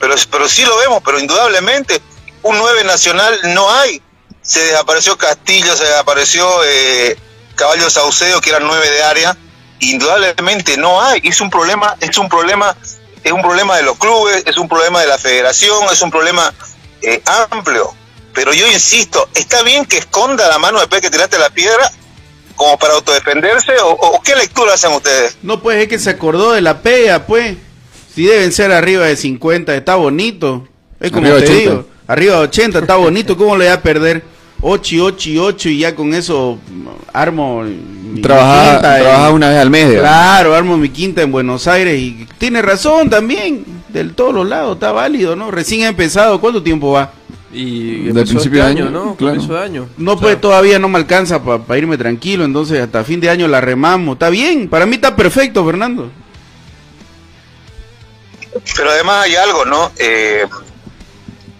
Speaker 13: pero, pero sí lo vemos, pero indudablemente un 9 nacional no hay. Se desapareció Castillo, se desapareció eh, Caballo Saucedo, que eran 9 de área. Indudablemente no hay. Es un problema, es un problema, es un problema de los clubes, es un problema de la federación, es un problema eh, amplio. Pero yo insisto, ¿está bien que esconda la mano después que tiraste la piedra como para autodefenderse? ¿O, o qué lectura hacen ustedes?
Speaker 12: No, pues es que se acordó de la pega, pues. Si deben ser arriba de 50, está bonito. Es como
Speaker 1: Arriba de
Speaker 12: te
Speaker 1: 80.
Speaker 12: digo, arriba de 80, está bonito. ¿Cómo le voy a perder? 8 y 8 y 8 y ya con eso mm, armo mi
Speaker 1: Trabaja-
Speaker 12: quinta
Speaker 1: trabaja
Speaker 12: en-
Speaker 1: una vez al mes.
Speaker 12: Claro, armo mi quinta en Buenos Aires y tiene razón también. De todos los lados, está válido, ¿no? Recién ha empezado, ¿cuánto tiempo va?
Speaker 2: Y
Speaker 1: Del
Speaker 2: empezó
Speaker 1: principio
Speaker 2: este
Speaker 1: de
Speaker 2: año,
Speaker 1: año,
Speaker 2: ¿no?
Speaker 1: claro.
Speaker 2: Comienzo de año.
Speaker 12: No, pues todavía no me alcanza para irme tranquilo, entonces hasta fin de año la remamos. Está bien, para mí está perfecto, Fernando.
Speaker 13: Pero además hay algo, ¿no? Eh,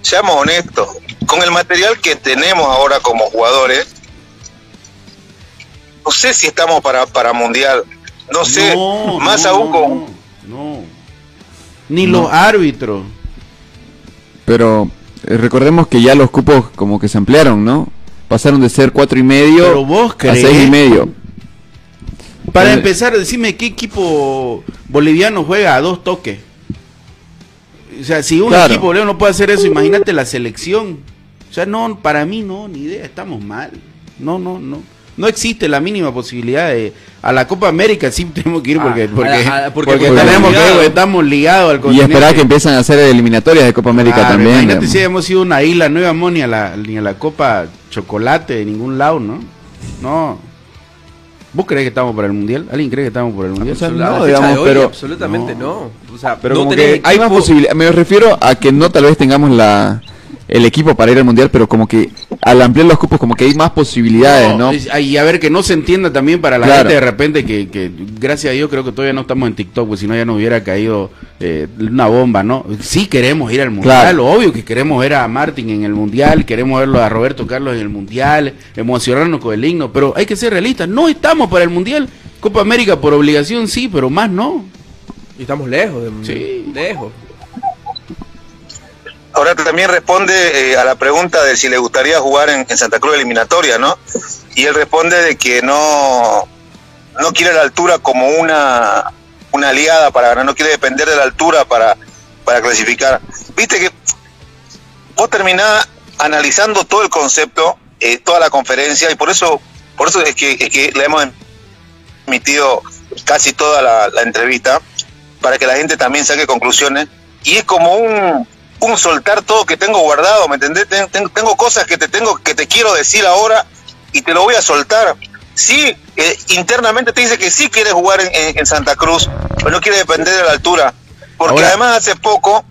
Speaker 13: seamos honestos, con el material que tenemos ahora como jugadores, no sé si estamos para, para mundial, no sé,
Speaker 12: No,
Speaker 13: más
Speaker 12: no,
Speaker 13: aún
Speaker 12: no,
Speaker 13: con...
Speaker 12: No. Ni
Speaker 1: No.
Speaker 12: los árbitros.
Speaker 1: Pero eh, recordemos que ya los cupos como que se ampliaron, ¿no? Pasaron de ser cuatro y medio
Speaker 12: vos
Speaker 1: a seis y medio.
Speaker 12: Para
Speaker 1: Eh,
Speaker 12: empezar, decime qué equipo boliviano juega a dos toques. O sea, si un
Speaker 1: Claro.
Speaker 12: equipo boliviano no puede hacer eso, imagínate la selección. O sea, no, para mí no, ni idea, estamos mal. No, no, no. No existe la mínima posibilidad de a la Copa América sí <laughs> tenemos que ir porque
Speaker 2: Ah,
Speaker 12: porque,
Speaker 2: a- a- porque-
Speaker 12: porque
Speaker 1: porque
Speaker 12: tenemos que ir,
Speaker 2: ligado.
Speaker 12: porque estamos ligados al
Speaker 1: Y
Speaker 12: continente.
Speaker 1: esperar que empiezan a hacer eliminatorias de Copa América
Speaker 12: Claro,
Speaker 1: también.
Speaker 12: Imagínate si hemos sido una isla, no íbamos ni a la, ni a la Copa Chocolate de ningún lado, ¿no? No. ¿Vos crees que estamos para el Mundial? ¿Alguien cree que estamos por el Mundial?
Speaker 1: O sea,
Speaker 2: A la
Speaker 1: no,
Speaker 2: fecha
Speaker 1: digamos,
Speaker 2: de hoy,
Speaker 1: pero-
Speaker 2: absolutamente no. O sea,
Speaker 1: Pero
Speaker 2: no
Speaker 1: como que hay más
Speaker 2: equipo-
Speaker 1: posibilidades. Me refiero a que no tal vez tengamos la, el equipo para ir al mundial, pero como que al ampliar los cupos como que hay más posibilidades, ¿no?
Speaker 12: es- Y a ver, que no se entienda también para la
Speaker 1: Claro.
Speaker 12: gente de repente que, que, gracias a Dios, creo que todavía no estamos en TikTok, pues si no ya nos hubiera caído eh, una bomba, ¿no? Sí queremos ir al mundial,
Speaker 1: Claro.
Speaker 12: obvio que queremos ver a Martín en el mundial, queremos verlo a Roberto Carlos en el mundial, emocionarnos con el himno, pero hay que ser realistas, no estamos para el mundial. Copa América por obligación sí, pero más no.
Speaker 2: Y estamos lejos de
Speaker 12: Sí.
Speaker 2: lejos.
Speaker 13: Ahora también responde eh, a la pregunta de si le gustaría jugar en, Santa Cruz eliminatoria, ¿no? Y él responde de que no, no quiere la altura como una, una aliada para ganar, no quiere depender de la altura para, para clasificar. Viste que vos terminás analizando todo el concepto, eh, toda la conferencia, y por eso, por eso es que, es que le hemos emitido casi toda la entrevista, para que la gente también saque conclusiones. Y es como un, un soltar todo que tengo guardado, ¿me entendés? Ten- ten- tengo cosas que te tengo que te quiero decir ahora y te lo voy a soltar. Sí, eh, internamente te dice que sí quiere jugar en, en- en Santa Cruz, pero no quiere depender de la altura. Porque
Speaker 12: Ahora-
Speaker 13: además hace poco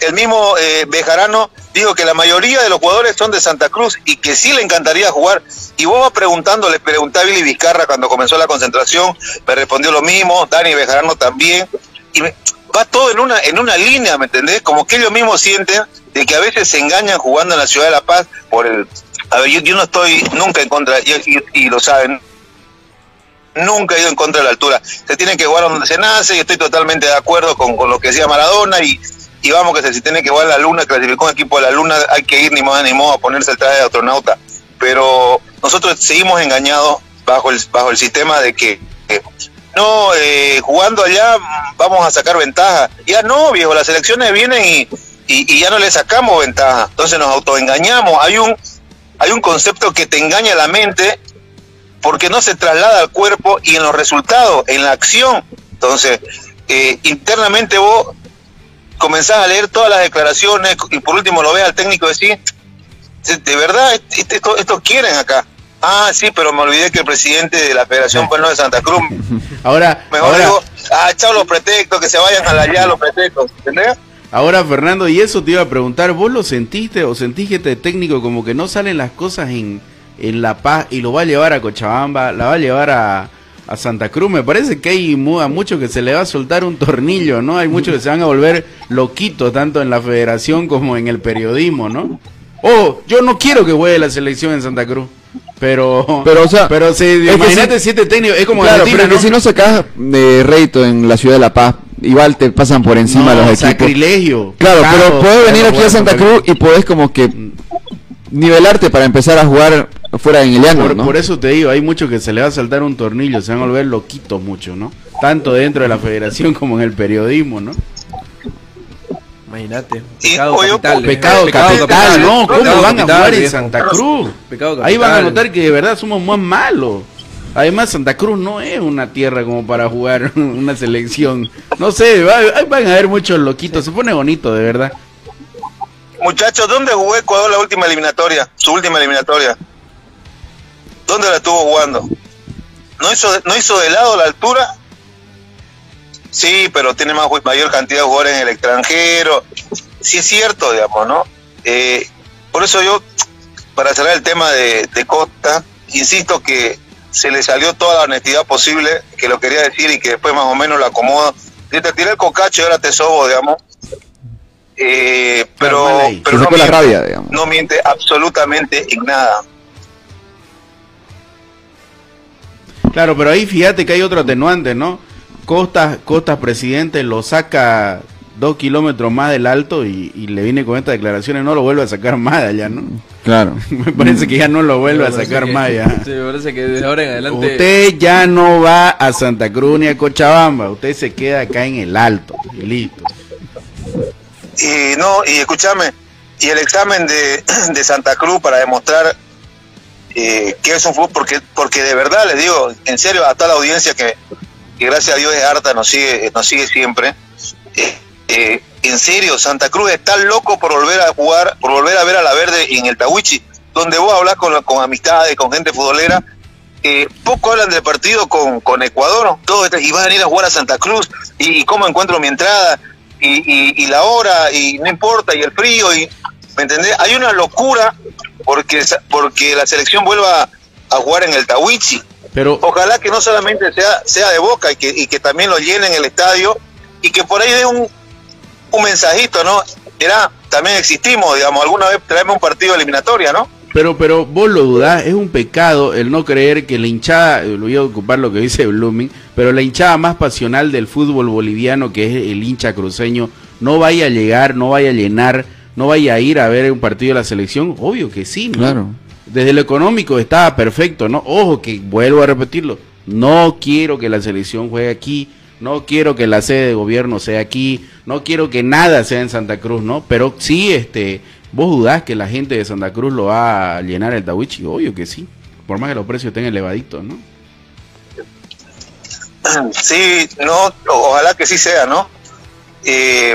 Speaker 13: el mismo eh, Bejarano dijo que la mayoría de los jugadores son de Santa Cruz y que sí le encantaría jugar. Y vos vas preguntando, le pregunté a Billy Vizcarra cuando comenzó la concentración, me respondió lo mismo, Dani Bejarano también. Y me- va todo en una, en una línea, ¿me entendés? Como que ellos mismos sienten de que a veces se engañan jugando en la ciudad de La Paz por el... A ver, yo, yo no estoy nunca en contra, y, lo saben, nunca he ido en contra de la altura. Se tiene que jugar donde se nace y estoy totalmente de acuerdo con, con lo que decía Maradona y, y vamos que se, si tiene que jugar la luna, clasificó un equipo de la luna, hay que ir ni más ni modo a ponerse el traje de astronauta. Pero nosotros seguimos engañados bajo el, bajo el sistema de que eh, eh, jugando allá vamos a sacar ventaja. Ya no, viejo, las elecciones vienen y ya no le sacamos ventaja. Entonces nos autoengañamos. Hay un, hay un concepto que te engaña la mente porque no se traslada al cuerpo y en los resultados, en la acción. Entonces, eh, internamente vos comenzás a leer todas las declaraciones y por último lo ves al técnico decir, de verdad, este- esto, esto quieren acá. Ah, sí, pero me olvidé que el presidente de la Federación no es de Santa Cruz. <laughs>
Speaker 12: Ahora,
Speaker 13: Mejor
Speaker 12: ahora,
Speaker 13: digo, ah, chao los pretextos, que se vayan a la allá los pretextos, ¿entendés?
Speaker 12: ahora Fernando, y eso te iba a preguntar, ¿vos lo sentiste o sentís que este técnico como que no salen las cosas en, en La Paz y lo va a llevar a Cochabamba, la va a llevar a, a Santa Cruz? Me parece que hay mu- a muchos que se le va a soltar un tornillo, ¿no? Hay muchos que se van a volver loquitos, tanto en la federación como en el periodismo, ¿no? Oh, yo no quiero que juegue la selección en Santa Cruz. Pero,
Speaker 1: Pero, o sea,
Speaker 12: pero si, imagínate
Speaker 1: si-
Speaker 12: siete técnicos, es como
Speaker 1: claro,
Speaker 12: Argentina,
Speaker 1: pero que
Speaker 12: ¿no?
Speaker 1: si no sacas de rédito en la ciudad de La Paz, igual te pasan por encima
Speaker 12: No,
Speaker 1: los equipos.
Speaker 12: sacrilegio.
Speaker 1: Claro, pero podés venir aquí a Santa Cruz y podés como que nivelarte para empezar a jugar fuera en el llano,
Speaker 12: Por,
Speaker 1: ¿no?
Speaker 12: por eso te digo, hay muchos que se le va a saltar un tornillo, se van a volver loquitos mucho, ¿no? Tanto dentro de la federación <laughs> como en el periodismo, ¿no?
Speaker 2: Imagínate. Pecado
Speaker 13: oye,
Speaker 2: capital.
Speaker 12: Pecado,
Speaker 2: eh.
Speaker 12: capital, ¿no? ¿Cómo
Speaker 2: Pecado
Speaker 12: van a jugar en. Santa Cruz?
Speaker 2: Pecado
Speaker 12: Ahí van a notar que de verdad somos más malos. Además, Santa Cruz no es una tierra como para jugar <laughs> una selección. No sé, ahí van a haber muchos loquitos. Se pone bonito, de verdad.
Speaker 13: Muchachos, ¿dónde jugó Ecuador la última eliminatoria? Su última eliminatoria. ¿Dónde la estuvo jugando? ¿No hizo, no hizo de lado la altura? Sí, pero tiene más, mayor cantidad de jugadores en el extranjero. Sí es cierto, digamos, ¿no? Eh, por eso yo, para cerrar el tema de, de Costa, insisto que se le salió toda la honestidad posible, que lo quería decir y que después más o menos lo acomodo. Yo te tiré el cocacho y ahora te sobo, digamos. Eh, pero pero
Speaker 1: Se sacó la
Speaker 13: miente,
Speaker 1: rabia, digamos.
Speaker 13: no miente absolutamente en nada.
Speaker 12: Claro, pero ahí fíjate que hay otro atenuante, ¿no? Costas, Costas presidente lo saca dos kilómetros más del alto y, y le viene con estas declaraciones, no lo vuelve a sacar más de allá, ¿no?
Speaker 1: Claro. <laughs>
Speaker 12: Me parece que ya no lo vuelve a sacar
Speaker 2: que-
Speaker 12: más ya. <laughs>
Speaker 2: Sí, me parece que desde ahora en adelante.
Speaker 12: Usted ya no va a Santa Cruz ni a Cochabamba, usted se queda acá en el alto y listo.
Speaker 13: Y no, y escúchame, y el examen de, <clears throat> de Santa Cruz para demostrar eh, que es un fútbol, porque, porque de verdad les digo, en serio, a toda la audiencia que, que gracias a Dios es harta, nos sigue, nos sigue siempre. eh, eh, en serio, Santa Cruz está loco por volver a jugar, por volver a ver a la verde en el Tawichi, donde vos hablas con, con amistades, con gente futbolera. eh, poco hablan del partido con, con Ecuador, todo, este- y van a ir a jugar a Santa Cruz, y, cómo encuentro mi entrada. y, y- y la hora, y no importa, y el frío, y ¿me entendés? Hay una locura porque, porque la selección vuelva a jugar en el Tawichi.
Speaker 12: Pero
Speaker 13: ojalá que no solamente sea, sea de boca y que, y que también lo llenen el estadio y que por ahí dé un, un mensajito, ¿no? Era, también existimos, digamos, alguna vez traemos un partido eliminatoria, ¿no?
Speaker 12: Pero, pero vos lo dudás, es un pecado el no creer que la hinchada, eh, voy a ocupar lo que dice Blooming, pero la hinchada más pasional del fútbol boliviano, que es el hincha cruceño, no vaya a llegar, no vaya a llenar, no vaya a ir a ver un partido de la selección. Obvio que sí, ¿no?
Speaker 1: Claro.
Speaker 12: Desde lo económico estaba perfecto, ¿no? Ojo, que vuelvo a repetirlo, no quiero que la selección juegue aquí, no quiero que la sede de gobierno sea aquí, no quiero que nada sea en Santa Cruz, ¿no? Pero sí, este, vos dudás que la gente de Santa Cruz lo va a llenar el Tawichi, obvio que sí, por más que los precios estén elevaditos, ¿no? <clears throat>
Speaker 13: Sí, no, ojalá que sí sea, ¿no? Eh,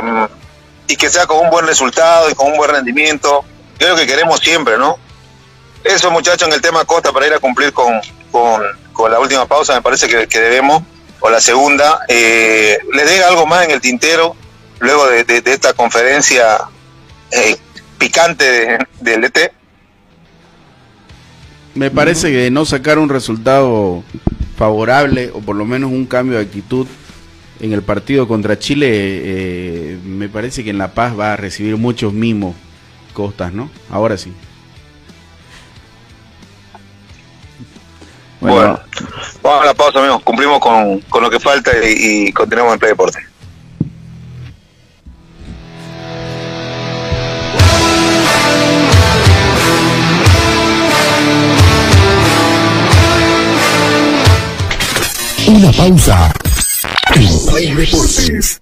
Speaker 13: y que sea con un buen resultado y con un buen rendimiento. Yo lo que queremos siempre, ¿no? Eso, muchachos, en el tema Costa, para ir a cumplir con, con, con la última pausa, me parece que, debemos, o la segunda, eh, les deja algo más en el tintero, luego de, de- de esta conferencia eh, picante de- del E DT.
Speaker 12: Me parece que de no sacar un resultado favorable o por lo menos un cambio de actitud en el partido contra Chile, eh, me parece que en La Paz va a recibir muchos mimos Costas, ¿no? Ahora sí.
Speaker 13: Bueno, vamos a la pausa, amigos. Cumplimos con, con lo que falta y, y continuamos en Play Deporte.
Speaker 4: Una pausa. En Play Deportes.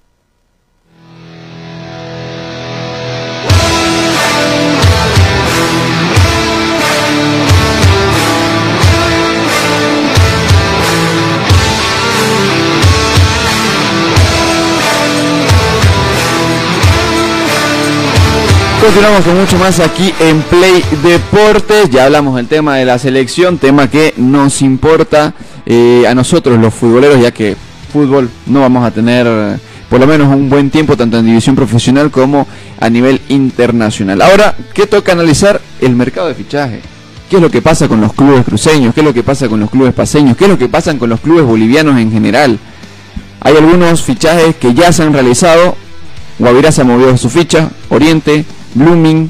Speaker 1: Continuamos con mucho más aquí en Play Deportes. Ya hablamos del tema de la selección, tema que nos importa eh, a nosotros los futboleros, ya que fútbol no vamos a tener eh, por lo menos un buen tiempo, tanto en división profesional como a nivel internacional. Ahora, ¿qué toca analizar? El mercado de fichaje. ¿Qué es lo que pasa con los clubes cruceños? ¿Qué es lo que pasa con los clubes paseños? ¿Qué es lo que pasa con los clubes bolivianos en general? Hay algunos fichajes que ya se han realizado. Guavirá se ha movido su ficha, Oriente, Blooming,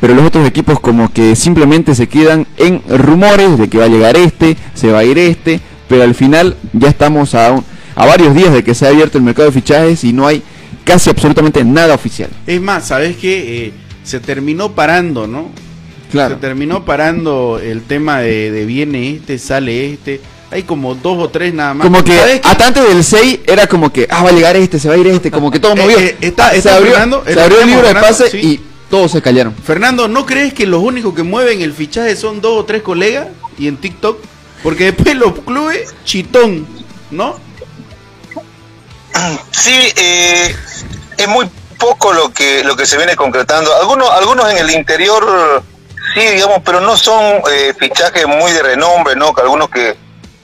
Speaker 1: pero los otros equipos como que simplemente se quedan en rumores de que va a llegar este, se va a ir este, pero al final ya estamos a, un- a varios días de que se ha abierto el mercado de fichajes y no hay casi absolutamente nada oficial.
Speaker 12: Es más, ¿sabes qué? Eh, se terminó parando, ¿no?
Speaker 1: Claro.
Speaker 12: Se terminó parando el tema de, de viene este, sale este. Hay como dos o tres nada más.
Speaker 1: Como que hasta antes del 6 era como que, ah, va a llegar este, se va a ir este, como que todo
Speaker 12: Eh,
Speaker 1: movió.
Speaker 12: eh, está-
Speaker 1: se
Speaker 12: está
Speaker 1: abrió, se
Speaker 12: eh,
Speaker 1: abrió el libro de pase
Speaker 12: sí.
Speaker 1: y todos se callaron.
Speaker 12: Fernando, ¿no crees que los únicos que mueven el fichaje son dos o tres colegas y en TikTok? Porque después los clubes, chitón, ¿no?
Speaker 13: Sí, eh, es muy poco lo que lo que se viene concretando. Algunos algunos en el interior sí, digamos, pero no son eh, fichajes muy de renombre, ¿no? Que algunos que,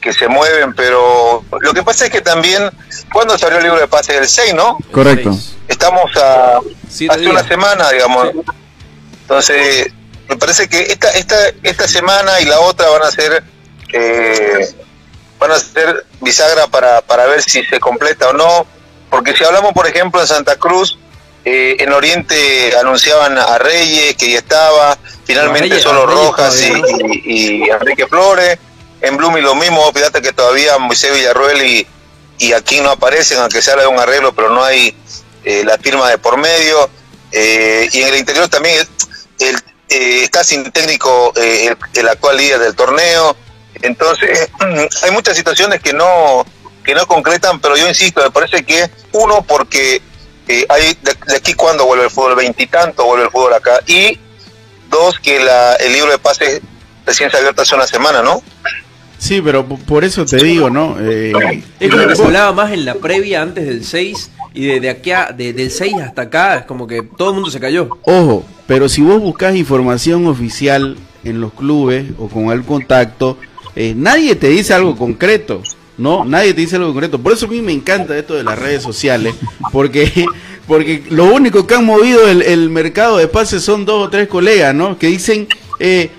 Speaker 13: que se mueven, pero lo que pasa es que también, cuando se abrió el libro de pase del 6, ¿no?
Speaker 1: Correcto.
Speaker 13: Estamos a hace una semana, digamos. Entonces, me parece que esta, esta, esta semana y la otra van a ser eh, van a ser bisagra para, para ver si se completa o no. Porque si hablamos, por ejemplo, en Santa Cruz, eh, en Oriente anunciaban a Reyes, que ya estaba, finalmente
Speaker 2: Reyes-
Speaker 13: solo
Speaker 2: Reyes
Speaker 13: Rojas y- y Enrique Flores. En Blooming lo mismo, fíjate que todavía Moisés Villarruel y, y aquí no aparecen, aunque se habla de un arreglo, pero no hay eh, la firma de por medio. Eh, y en el interior también el, eh, está sin técnico eh, el, actual líder del torneo. Entonces, <clears throat> hay muchas situaciones que no que no concretan, pero yo insisto, me parece que uno, porque eh, hay de, de aquí cuando vuelve el fútbol, veintitanto vuelve el fútbol acá, y dos, que la, el libro de pases recién se abierto hace una semana, ¿no?
Speaker 12: Sí, pero por eso te digo, ¿no? Eh,
Speaker 2: Es como que se hablaba más en la previa antes del 6 y de, de aquí a, de- del 6 hasta acá es como que todo el mundo se cayó.
Speaker 12: Ojo, pero si vos buscas información oficial en los clubes o con el contacto, eh, nadie te dice algo concreto, ¿no? Nadie te dice algo concreto. Por eso a mí me encanta esto de las redes sociales, <laughs> porque porque lo único que han movido el, el mercado de pases son dos o tres colegas, ¿no? Que dicen, eh,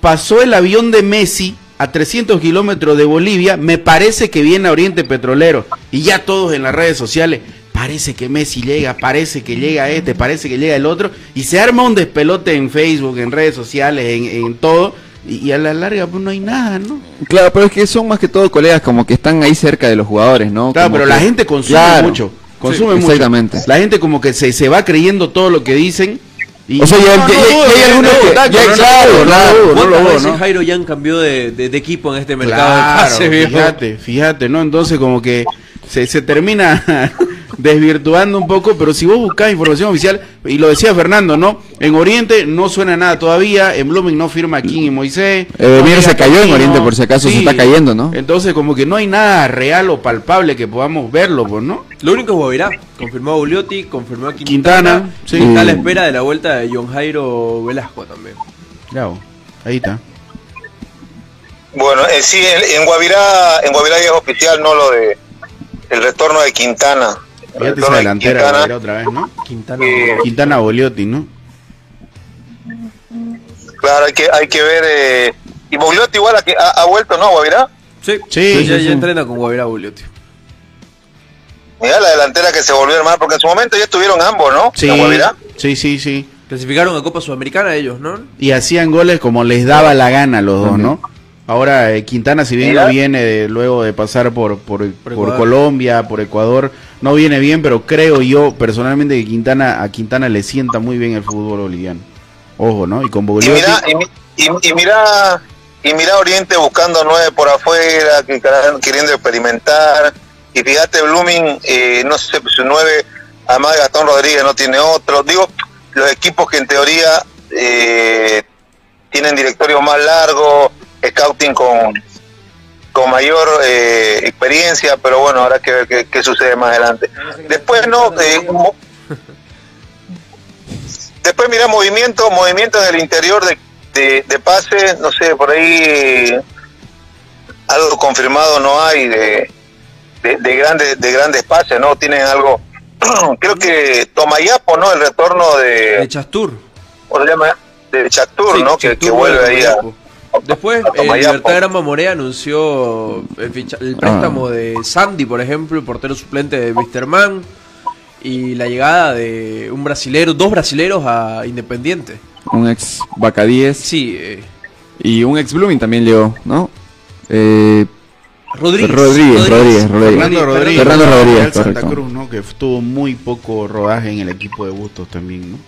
Speaker 12: pasó el avión de Messi a 300 kilómetros de Bolivia, me parece que viene a Oriente Petrolero. Y ya todos en las redes sociales, parece que Messi llega, parece que llega este, parece que llega el otro. Y se arma un despelote en Facebook, en redes sociales, en, en todo. Y, y a la larga pues no hay nada, ¿no?
Speaker 1: Claro, pero es que son más que todo colegas como que están ahí cerca de los jugadores, ¿no?
Speaker 12: Claro,
Speaker 1: Como
Speaker 12: pero
Speaker 1: que-
Speaker 12: la gente consume
Speaker 1: Claro.
Speaker 12: mucho. Consume
Speaker 1: Sí,
Speaker 12: mucho.
Speaker 1: Exactamente.
Speaker 12: La gente como que se, se va creyendo todo lo que dicen. Y,
Speaker 1: O sea, ya-
Speaker 12: No,
Speaker 1: ya-
Speaker 12: no
Speaker 1: ya- ya hay algunos
Speaker 12: no,
Speaker 1: que- claro,
Speaker 12: no, no,
Speaker 1: claro,
Speaker 12: no, no
Speaker 2: ¿Cuántas
Speaker 12: lo
Speaker 2: veces
Speaker 12: ¿no?
Speaker 2: Jairo Yan cambió de, de- de equipo en este mercado de
Speaker 12: Claro,
Speaker 2: pases, viejo?
Speaker 12: fíjate, fíjate, ¿no? Entonces como que se, se termina desvirtuando un poco, pero si vos buscás información oficial, y lo decía Fernando, ¿no? En Oriente no suena nada todavía, en Blooming no firma King y Moisés.
Speaker 1: Eh,
Speaker 12: no llega
Speaker 1: se cayó en Oriente, por si acaso, se está cayendo, ¿no?
Speaker 12: Entonces como que no hay nada real o palpable que podamos verlo, pues, ¿no?
Speaker 2: Lo único es Guavirá. Confirmó a Buliotti, confirmó a Quintana.
Speaker 12: Quintana, sí.
Speaker 2: Y está a la espera de la vuelta de John Jairo Velasco también.
Speaker 12: Vos, ahí está.
Speaker 13: Bueno, eh, sí, en, en Guavirá, en Guavirá ya es oficial, ¿no? Lo de el retorno de Quintana.
Speaker 12: Fíjate esa delantera
Speaker 13: Quintana.
Speaker 12: Guavirá otra vez, ¿no?
Speaker 2: Quintana.
Speaker 13: Eh,
Speaker 12: Quintana Boliotti, ¿no?
Speaker 13: Claro, hay que, hay que ver. Eh, y Bogliotti igual ha, ha, ha vuelto, ¿no? Guavirá.
Speaker 2: Sí,
Speaker 12: Sí,
Speaker 2: ya,
Speaker 12: sí,
Speaker 2: ya
Speaker 12: sí.
Speaker 2: entrena con Guavirá Buliotti.
Speaker 13: Mira la delantera que se volvió a armar, porque en su momento ya estuvieron ambos, ¿no?
Speaker 12: Sí, sí, sí, sí.
Speaker 2: Clasificaron a Copa Sudamericana ellos, ¿no?
Speaker 12: y hacían goles como les daba la gana los dos, ¿no? Ahora eh, Quintana, si bien no viene de- luego de pasar por, por, por. Colombia, por Ecuador, no viene bien, pero creo yo personalmente que Quintana a Quintana le sienta muy bien el fútbol boliviano. Ojo, ¿no? Y con
Speaker 13: Y
Speaker 12: Bogliotti,
Speaker 13: mira, y, y- y mira, y mira Oriente buscando nueve por afuera, que- queriendo experimentar. Y fíjate, Blooming, eh, no sé, su nueve, además de Gastón Rodríguez no tiene otro. Digo, los equipos que en teoría eh, tienen directorio más largo, scouting con, con mayor eh, experiencia, pero bueno, habrá que ver qué, qué sucede más adelante. Después, no, eh, después mira movimiento, movimiento en el interior de, de, de pase, no sé, por ahí algo confirmado no hay de, de, de grandes de grandes pases, ¿no? Tienen algo, <clears throat> creo que Tomayapo, ¿no? El retorno de,
Speaker 2: De Chastur.
Speaker 13: ¿cómo se llama? De Chactur,
Speaker 2: Sí,
Speaker 13: ¿no? Que,
Speaker 2: Chastur
Speaker 13: que vuelve ahí a...
Speaker 2: Después, eh. Libertad Gran Morea anunció el, ficha- el préstamo de Sandy, por ejemplo, el portero suplente de Wisterman, y la llegada de un brasilero, dos brasileros a Independiente.
Speaker 1: Un ex Vaca 10
Speaker 2: Sí, eh,
Speaker 1: y un ex Blooming también llegó, ¿no? Eh,
Speaker 2: Rodríguez.
Speaker 1: Rodríguez, Rodríguez, Rodríguez.
Speaker 12: Fernando Rodríguez,
Speaker 1: Fernando Rodríguez,
Speaker 12: Real Santa
Speaker 1: correcto.
Speaker 12: Cruz, ¿no? Que tuvo muy poco rodaje en el equipo de Bustos también, ¿no?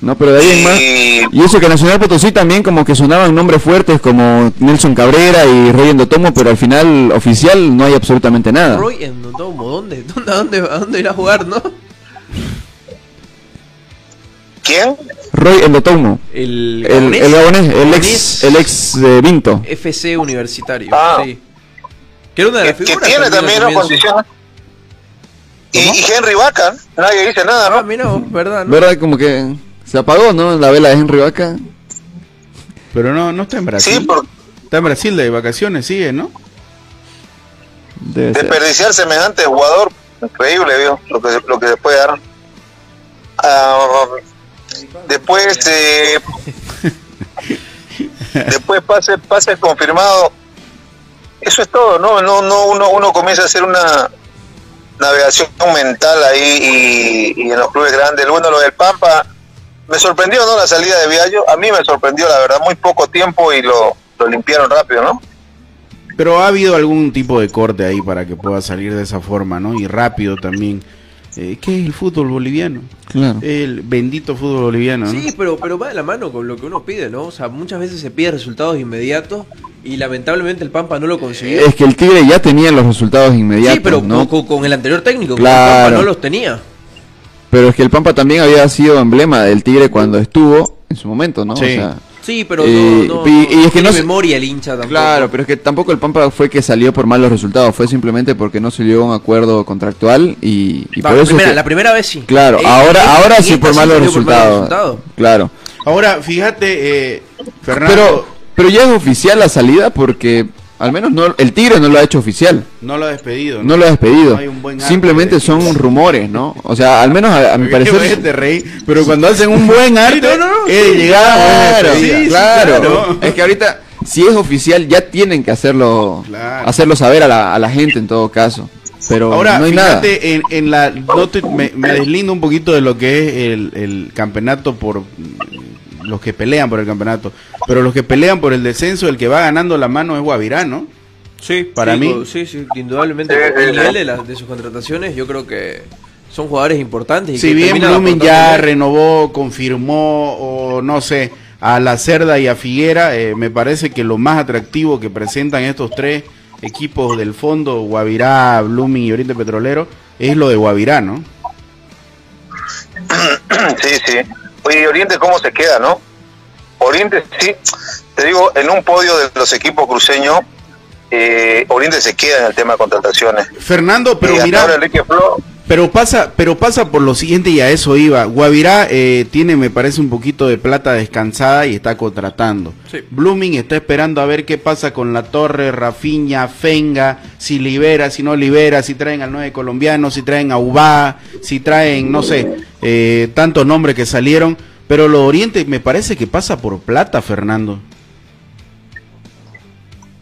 Speaker 1: No, pero de ahí en más. Y eso que Nacional Potosí también como que sonaban nombres fuertes como Nelson Cabrera y Roy Endotomo, pero al final oficial no hay absolutamente nada.
Speaker 2: Roy en Domo, ¿dónde? ¿Dónde, a, dónde, ¿A dónde irá a jugar, no?
Speaker 13: ¿Quién?
Speaker 1: Roy Endotomo.
Speaker 2: El
Speaker 1: El,
Speaker 2: gabonés.
Speaker 1: el gabonés, el
Speaker 2: Gabonés.
Speaker 1: ex, el ex de Vinto.
Speaker 2: FC Universitario,
Speaker 13: Ah.
Speaker 2: sí. Que era una de las
Speaker 13: que, que
Speaker 2: figuras
Speaker 13: tiene
Speaker 2: también
Speaker 13: condición. Y, y Henry Vaca, nadie dice nada, ¿no?
Speaker 2: Ah, mira ¿verdad? no?
Speaker 1: ¿Verdad? Como que se apagó, ¿no? La vela de Henry Vaca.
Speaker 12: Pero no, no está en Brasil.
Speaker 13: Sí, por
Speaker 12: Está en Brasil de vacaciones, sigue, ¿no?
Speaker 1: Debe ser.
Speaker 13: desperdiciar semejante jugador, increíble, ¿vio? Lo que, lo que se puede dar. después eh, <laughs> después pase pase confirmado eso es todo no no no uno uno comienza a hacer una navegación mental ahí y, y en los clubes grandes bueno lo del Pampa me sorprendió no la salida de Viallo a mí me sorprendió la verdad muy poco tiempo y lo, lo limpiaron rápido no
Speaker 12: Pero ha habido algún tipo de corte ahí para que pueda salir de esa forma, ¿no? Y rápido también. Eh, ¿Qué es el fútbol boliviano?
Speaker 1: Claro.
Speaker 12: El bendito fútbol boliviano, ¿no?
Speaker 2: Sí, pero, pero va de la mano con lo que uno pide, ¿no? O sea, muchas veces se pide resultados inmediatos y lamentablemente el Pampa no lo consiguió.
Speaker 1: Es que el Tigre ya tenía los resultados inmediatos,
Speaker 2: sí, pero
Speaker 1: ¿no?
Speaker 2: con, con el anterior técnico,
Speaker 1: Claro.
Speaker 2: el Pampa no los tenía.
Speaker 1: Pero es que el Pampa también había sido emblema del Tigre cuando estuvo en su momento, ¿no?
Speaker 2: Sí.
Speaker 1: O sea,
Speaker 2: Sí, pero
Speaker 1: eh,
Speaker 2: no, no,
Speaker 1: y, y es que
Speaker 2: tiene
Speaker 1: no
Speaker 2: memoria el hincha tampoco.
Speaker 1: Claro, pero es que tampoco el Pampa fue que salió por malos resultados, fue simplemente porque no se llegó a un acuerdo contractual y, y
Speaker 2: Va,
Speaker 1: por
Speaker 2: la,
Speaker 1: eso
Speaker 2: primera,
Speaker 1: que-
Speaker 2: la primera vez sí.
Speaker 1: Claro,
Speaker 2: Eh,
Speaker 1: ahora
Speaker 2: eh,
Speaker 1: ahora
Speaker 2: y
Speaker 1: sí por malos resultados.
Speaker 2: resultados.
Speaker 1: Claro.
Speaker 12: Ahora, fíjate, eh, Fernando.
Speaker 1: Pero pero ya es oficial la salida porque al menos no el Tigre no lo ha hecho oficial.
Speaker 12: No lo ha despedido.
Speaker 1: No lo ha despedido.
Speaker 12: No hay un buen arte
Speaker 1: Simplemente son rumores, ¿no? O sea, al menos a, a mi parecer.
Speaker 12: te reí, pero cuando hacen un buen arte, es de
Speaker 1: Claro, sí, claro. Es que ahorita, si es oficial, ya tienen que hacerlo,
Speaker 12: Claro.
Speaker 1: hacerlo saber a la, a la gente en todo caso. Pero
Speaker 12: Ahora,
Speaker 1: no hay nada.
Speaker 12: fíjate, en, en la, no te- me, me deslindo un poquito de lo que es el, el campeonato por los que pelean por el campeonato. Pero los que pelean por el descenso, el que va ganando la mano es Guavirá, ¿no?
Speaker 2: Sí,
Speaker 12: Para
Speaker 2: sí,
Speaker 12: mí.
Speaker 2: Sí, sí, indudablemente. El nivel de, las- de sus contrataciones, yo creo que son jugadores importantes. Y
Speaker 12: Si
Speaker 2: que
Speaker 12: bien
Speaker 2: aportando
Speaker 12: ya renovó, confirmó, o no sé, a la Cerda y a Figuera, eh, me parece que lo más atractivo que presentan estos tres equipos del fondo, Guavirá, Blooming y Oriente Petrolero, es lo de Guavirá, ¿no? <coughs>
Speaker 13: sí, sí. Oye, ¿y Oriente cómo se queda, no? Oriente, sí, te digo, en un podio de los equipos cruceños, eh, Oriente se queda en el tema de contrataciones.
Speaker 12: Fernando, pero mira, pero pasa, pero pasa por lo siguiente y a eso iba. Guavirá eh, tiene, me parece, un poquito de plata descansada y está contratando. Blooming está esperando a ver qué pasa con la Torre, Rafiña, Fenga, si libera, si no libera, si traen al 9 colombiano, si traen a Ubá, si traen, no sé, eh, tantos nombres que salieron. Pero lo Oriente me parece que pasa por plata, Fernando.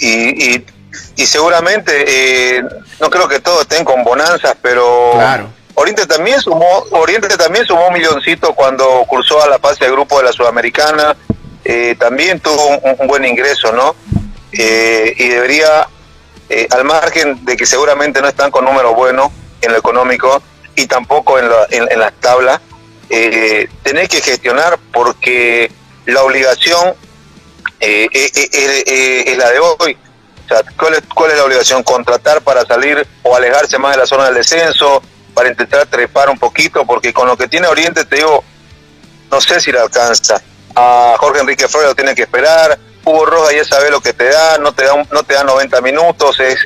Speaker 13: y, y, y seguramente, eh, no creo que todos estén con bonanzas, pero
Speaker 12: Claro.
Speaker 13: Oriente también sumó, Oriente también sumó un milloncito cuando cursó a la fase de grupo de la Sudamericana, eh, también tuvo un, un buen ingreso, ¿no? Eh, y debería, eh, al margen de que seguramente no están con números buenos en lo económico y tampoco en, la- en, en las tablas, eh, tener que gestionar porque la obligación es la de hoy. O sea, ¿cuál es, ¿cuál es la obligación? Contratar para salir o alejarse más de la zona del descenso, para intentar trepar un poquito, porque con lo que tiene Oriente, te digo, no sé si le alcanza. A Jorge Enrique Flores lo tiene que esperar. Hugo Rojas ya sabe lo que te da, no te da, un- no te da 90 minutos. Es,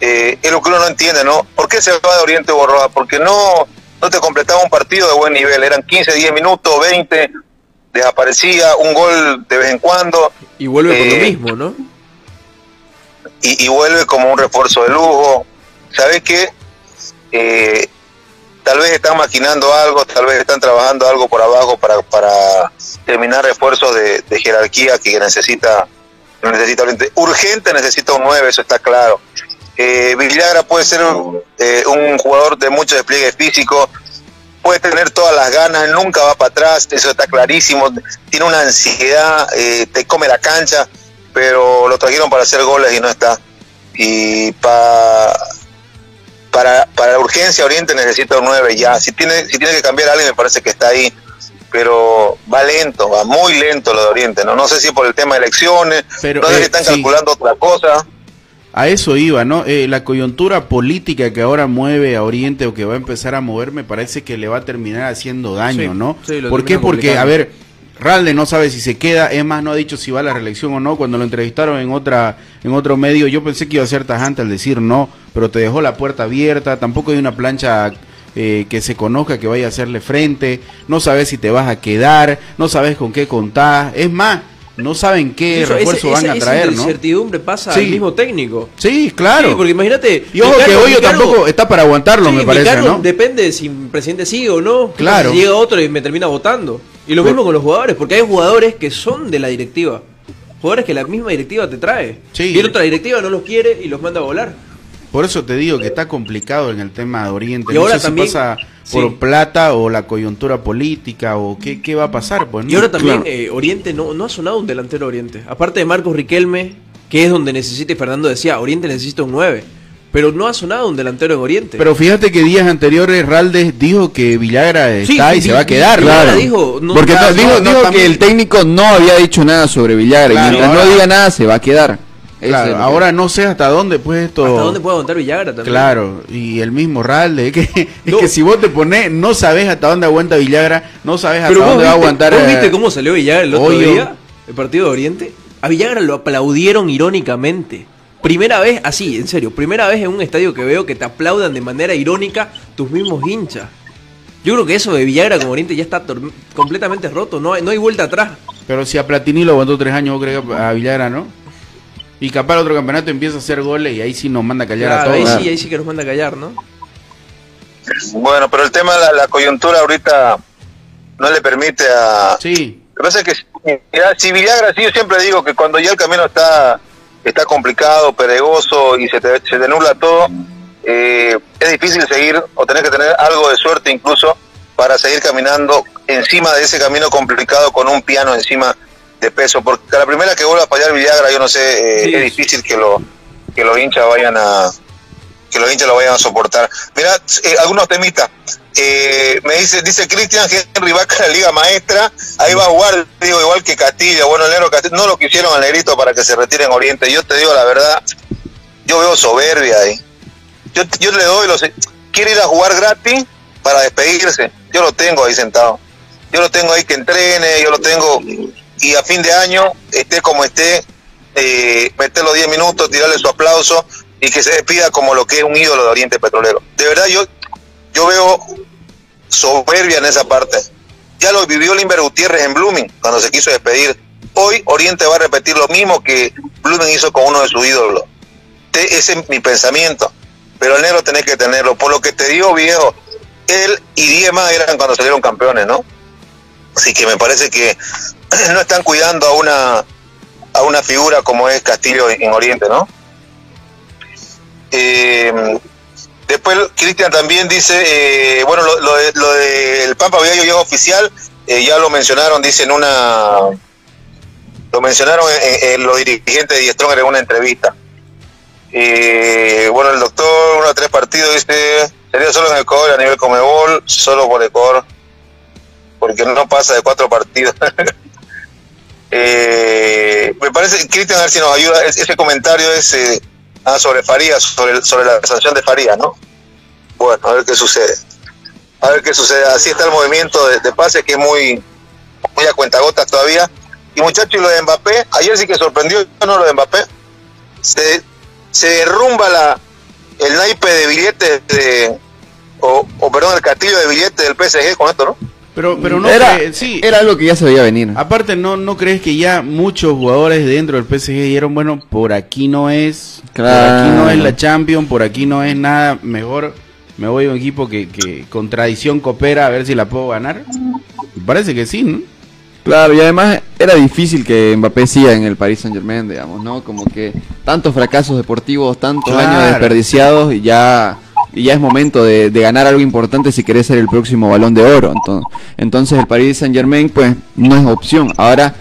Speaker 13: eh, es lo que uno no entiende, ¿no? ¿Por qué se va de Oriente Hugo Rojas? Porque no, no te completaba un partido de buen nivel. Eran 15, 10 minutos, 20, desaparecía, un gol de vez en cuando.
Speaker 2: Y vuelve con lo
Speaker 13: Eh,
Speaker 2: mismo, ¿no?
Speaker 13: Y, y vuelve como un refuerzo de lujo. ¿Sabes qué? Eh, tal vez están maquinando algo, tal vez están trabajando algo por abajo para, para terminar refuerzos de, jerarquía que necesita, necesita urgente necesita un 9, eso está claro. Eh, Villagra puede ser eh, un jugador de mucho despliegue físico, puede tener todas las ganas, nunca va para atrás, eso está clarísimo. Tiene una ansiedad, eh, te come la cancha, pero lo trajeron para hacer goles y no está. Y pa- para, para la urgencia Oriente necesita un 9 ya. Si tiene, si tiene que cambiar a alguien, me parece que está ahí. Pero va lento, va muy lento lo de Oriente. No, no sé si por el tema de elecciones,
Speaker 12: Pero,
Speaker 13: no sé
Speaker 12: eh,
Speaker 13: si están
Speaker 12: sí.
Speaker 13: calculando otra cosa.
Speaker 12: A eso iba, ¿no? Eh, la coyuntura política que ahora mueve a Oriente o que va a empezar a mover, me parece que le va a terminar haciendo daño,
Speaker 2: Sí,
Speaker 12: ¿no?
Speaker 2: sí, lo
Speaker 12: ¿Por qué? Porque, a ver, Ralde no sabe si se queda, es más, no ha dicho si va a la reelección o no. Cuando lo entrevistaron en otra en otro medio, yo pensé que iba a ser tajante al decir no, pero te dejó la puerta abierta, tampoco hay una plancha eh, que se conozca que vaya a hacerle frente, no sabes si te vas a quedar, no sabes con qué contar, es más, no saben qué
Speaker 2: Eso-
Speaker 12: refuerzo
Speaker 2: esa-
Speaker 12: van
Speaker 2: esa-
Speaker 12: a
Speaker 2: esa
Speaker 12: traer, ¿no?
Speaker 2: incertidumbre pasa
Speaker 12: Sí.
Speaker 2: al mismo técnico.
Speaker 12: Sí, claro.
Speaker 2: Sí, porque imagínate.
Speaker 12: Y ojo que Hoyo tampoco está para aguantarlo,
Speaker 2: Sí,
Speaker 12: me parece, ¿no?
Speaker 2: Depende si el presidente sigue o no.
Speaker 12: Claro.
Speaker 2: Si llega otro y me termina votando. Y lo mismo con los jugadores, porque hay jugadores que son de la directiva. Jugadores que la misma directiva te trae.
Speaker 12: Sí.
Speaker 2: Viene otra directiva, no los quiere y los manda a volar.
Speaker 12: Por eso te digo que está complicado en el tema de Oriente.
Speaker 2: Y
Speaker 12: no
Speaker 2: ahora
Speaker 12: sé si
Speaker 2: también-
Speaker 12: pasa por
Speaker 2: sí.
Speaker 12: plata o la coyuntura política o qué, qué va a pasar. Pues, ¿no?
Speaker 2: Y ahora también eh, Oriente no, no ha sonado un delantero Oriente. Aparte de Marcos Riquelme, que es donde necesita, y Fernando decía, Oriente necesita un 9. Pero no ha sonado un delantero en Oriente.
Speaker 12: Pero fíjate que días anteriores Raldes dijo que Villagra
Speaker 2: Sí,
Speaker 12: está y se va a quedar.
Speaker 2: Villagra
Speaker 12: ¿no?
Speaker 2: dijo, no-
Speaker 1: Porque
Speaker 12: Claro,
Speaker 1: dijo,
Speaker 12: no,
Speaker 1: dijo que el técnico no había dicho nada sobre Villagra.
Speaker 12: Claro,
Speaker 1: y mientras
Speaker 12: ahora-
Speaker 1: no diga nada, se va a quedar.
Speaker 12: Claro, ahora no sé hasta dónde pues esto...
Speaker 2: ¿Hasta dónde puede aguantar Villagra también?
Speaker 12: Claro, y el mismo Ralde, es que, <laughs> es que si vos te pones, no sabes hasta dónde aguanta Villagra, no sabes hasta dónde va a aguantar.
Speaker 2: ¿vos
Speaker 12: eh,
Speaker 2: viste cómo salió Villagra el otro
Speaker 12: Hoyo.
Speaker 2: día? El partido de Oriente. A Villagra lo aplaudieron irónicamente. Primera vez, así, en serio, primera vez en un estadio que veo que te aplaudan de manera irónica tus mismos hinchas. Yo creo que eso de Villagra con Oriente ya está completamente roto, no hay, no hay vuelta atrás.
Speaker 12: Pero si a Platini lo aguantó tres años, vos crees que a Villagra no. Y capaz el otro campeonato empieza a hacer goles y ahí sí nos manda a callar
Speaker 2: Claro,
Speaker 12: a
Speaker 2: ahí
Speaker 12: todos.
Speaker 2: sí, ahí sí que nos manda a callar, ¿no?
Speaker 13: Bueno, pero el tema de la, la coyuntura ahorita no le permite a...
Speaker 12: Sí.
Speaker 13: Lo que pasa es que si Villagra, sí, yo siempre digo que cuando ya el camino está, está complicado, pedregoso y se te, se te nubla todo, eh, es difícil seguir o tener que tener algo de suerte incluso para seguir caminando encima de ese camino complicado con un piano encima de peso. Porque a la primera que vuelva a fallar Villagra, yo no sé, eh, es difícil que, lo, que los hinchas vayan a que los hinchas lo vayan a soportar. Mira, eh, algunos temitas. Eh, me dice, dice Cristian Henry va a la Liga Maestra, ahí va a jugar, digo, igual que Castillo. Bueno, el negro Castillo, no lo quisieron al negrito para que se retire en Oriente. Yo te digo la verdad, yo veo soberbia ahí. Yo, yo le doy los. Quiere ir a jugar gratis para despedirse. Yo lo tengo ahí sentado. Yo lo tengo ahí que entrene, yo lo tengo. Y a fin de año, esté como esté, eh, meter los 10 minutos, tirarle su aplauso y que se despida como lo que es un ídolo de Oriente Petrolero. De verdad, yo, yo veo soberbia en esa parte. Ya lo vivió Limber Gutiérrez en Blooming cuando se quiso despedir. Hoy Oriente va a repetir lo mismo que Blooming hizo con uno de sus ídolos. Ese es mi pensamiento. Pero el negro tenés que tenerlo. Por lo que te digo, viejo, él y 10 más eran cuando salieron campeones, ¿no? Así que me parece que <clears throat> no están cuidando a una a una figura como es Castillo en Oriente, ¿no? Eh, después Cristian también dice, eh, bueno, lo, lo de- lo del Pampa Viallo es oficial, eh, ya lo mencionaron, dice en una, lo mencionaron en, los dirigentes de Diestronger en una entrevista. Eh, bueno, el doctor, uno a tres partidos, dice, sería solo en Ecuador a nivel Comebol, solo por Ecuador, porque no pasa de cuatro partidos. <laughs> Eh, me parece, Cristian, a ver si nos ayuda, es- ese comentario es ah, sobre Farías, sobre, la sanción de Farías, ¿no? Bueno, a ver qué sucede. A ver qué sucede. Así está el movimiento de, de pase, que es muy, muy a cuentagotas todavía. Y muchachos, y lo de Mbappé, ayer sí que sorprendió, ¿no? Lo de Mbappé. Se, se derrumba la, el naipe de billetes de, o perdón, el castillo de billetes del PSG con esto, ¿no?
Speaker 12: Pero, pero no
Speaker 1: Era-
Speaker 12: sí.
Speaker 1: era algo que ya se veía venir.
Speaker 12: Aparte, no, no crees que ya muchos jugadores dentro del PSG dijeron, bueno, por aquí no es, por aquí no es
Speaker 1: Claro.
Speaker 12: la Champions, por aquí no es nada, mejor me voy a un equipo que, que con tradición coopera a ver si la puedo ganar. Parece que sí, ¿no?
Speaker 1: Claro, y además era difícil que Mbappé siga en el Paris Saint Germain, digamos, ¿no? Como que tantos fracasos deportivos, tantos
Speaker 12: Claro.
Speaker 1: años desperdiciados y ya, y ya es momento de, de ganar algo importante si querés ser el próximo balón de oro. Entonces, entonces el Paris Saint Germain, pues, no es opción. Ahora,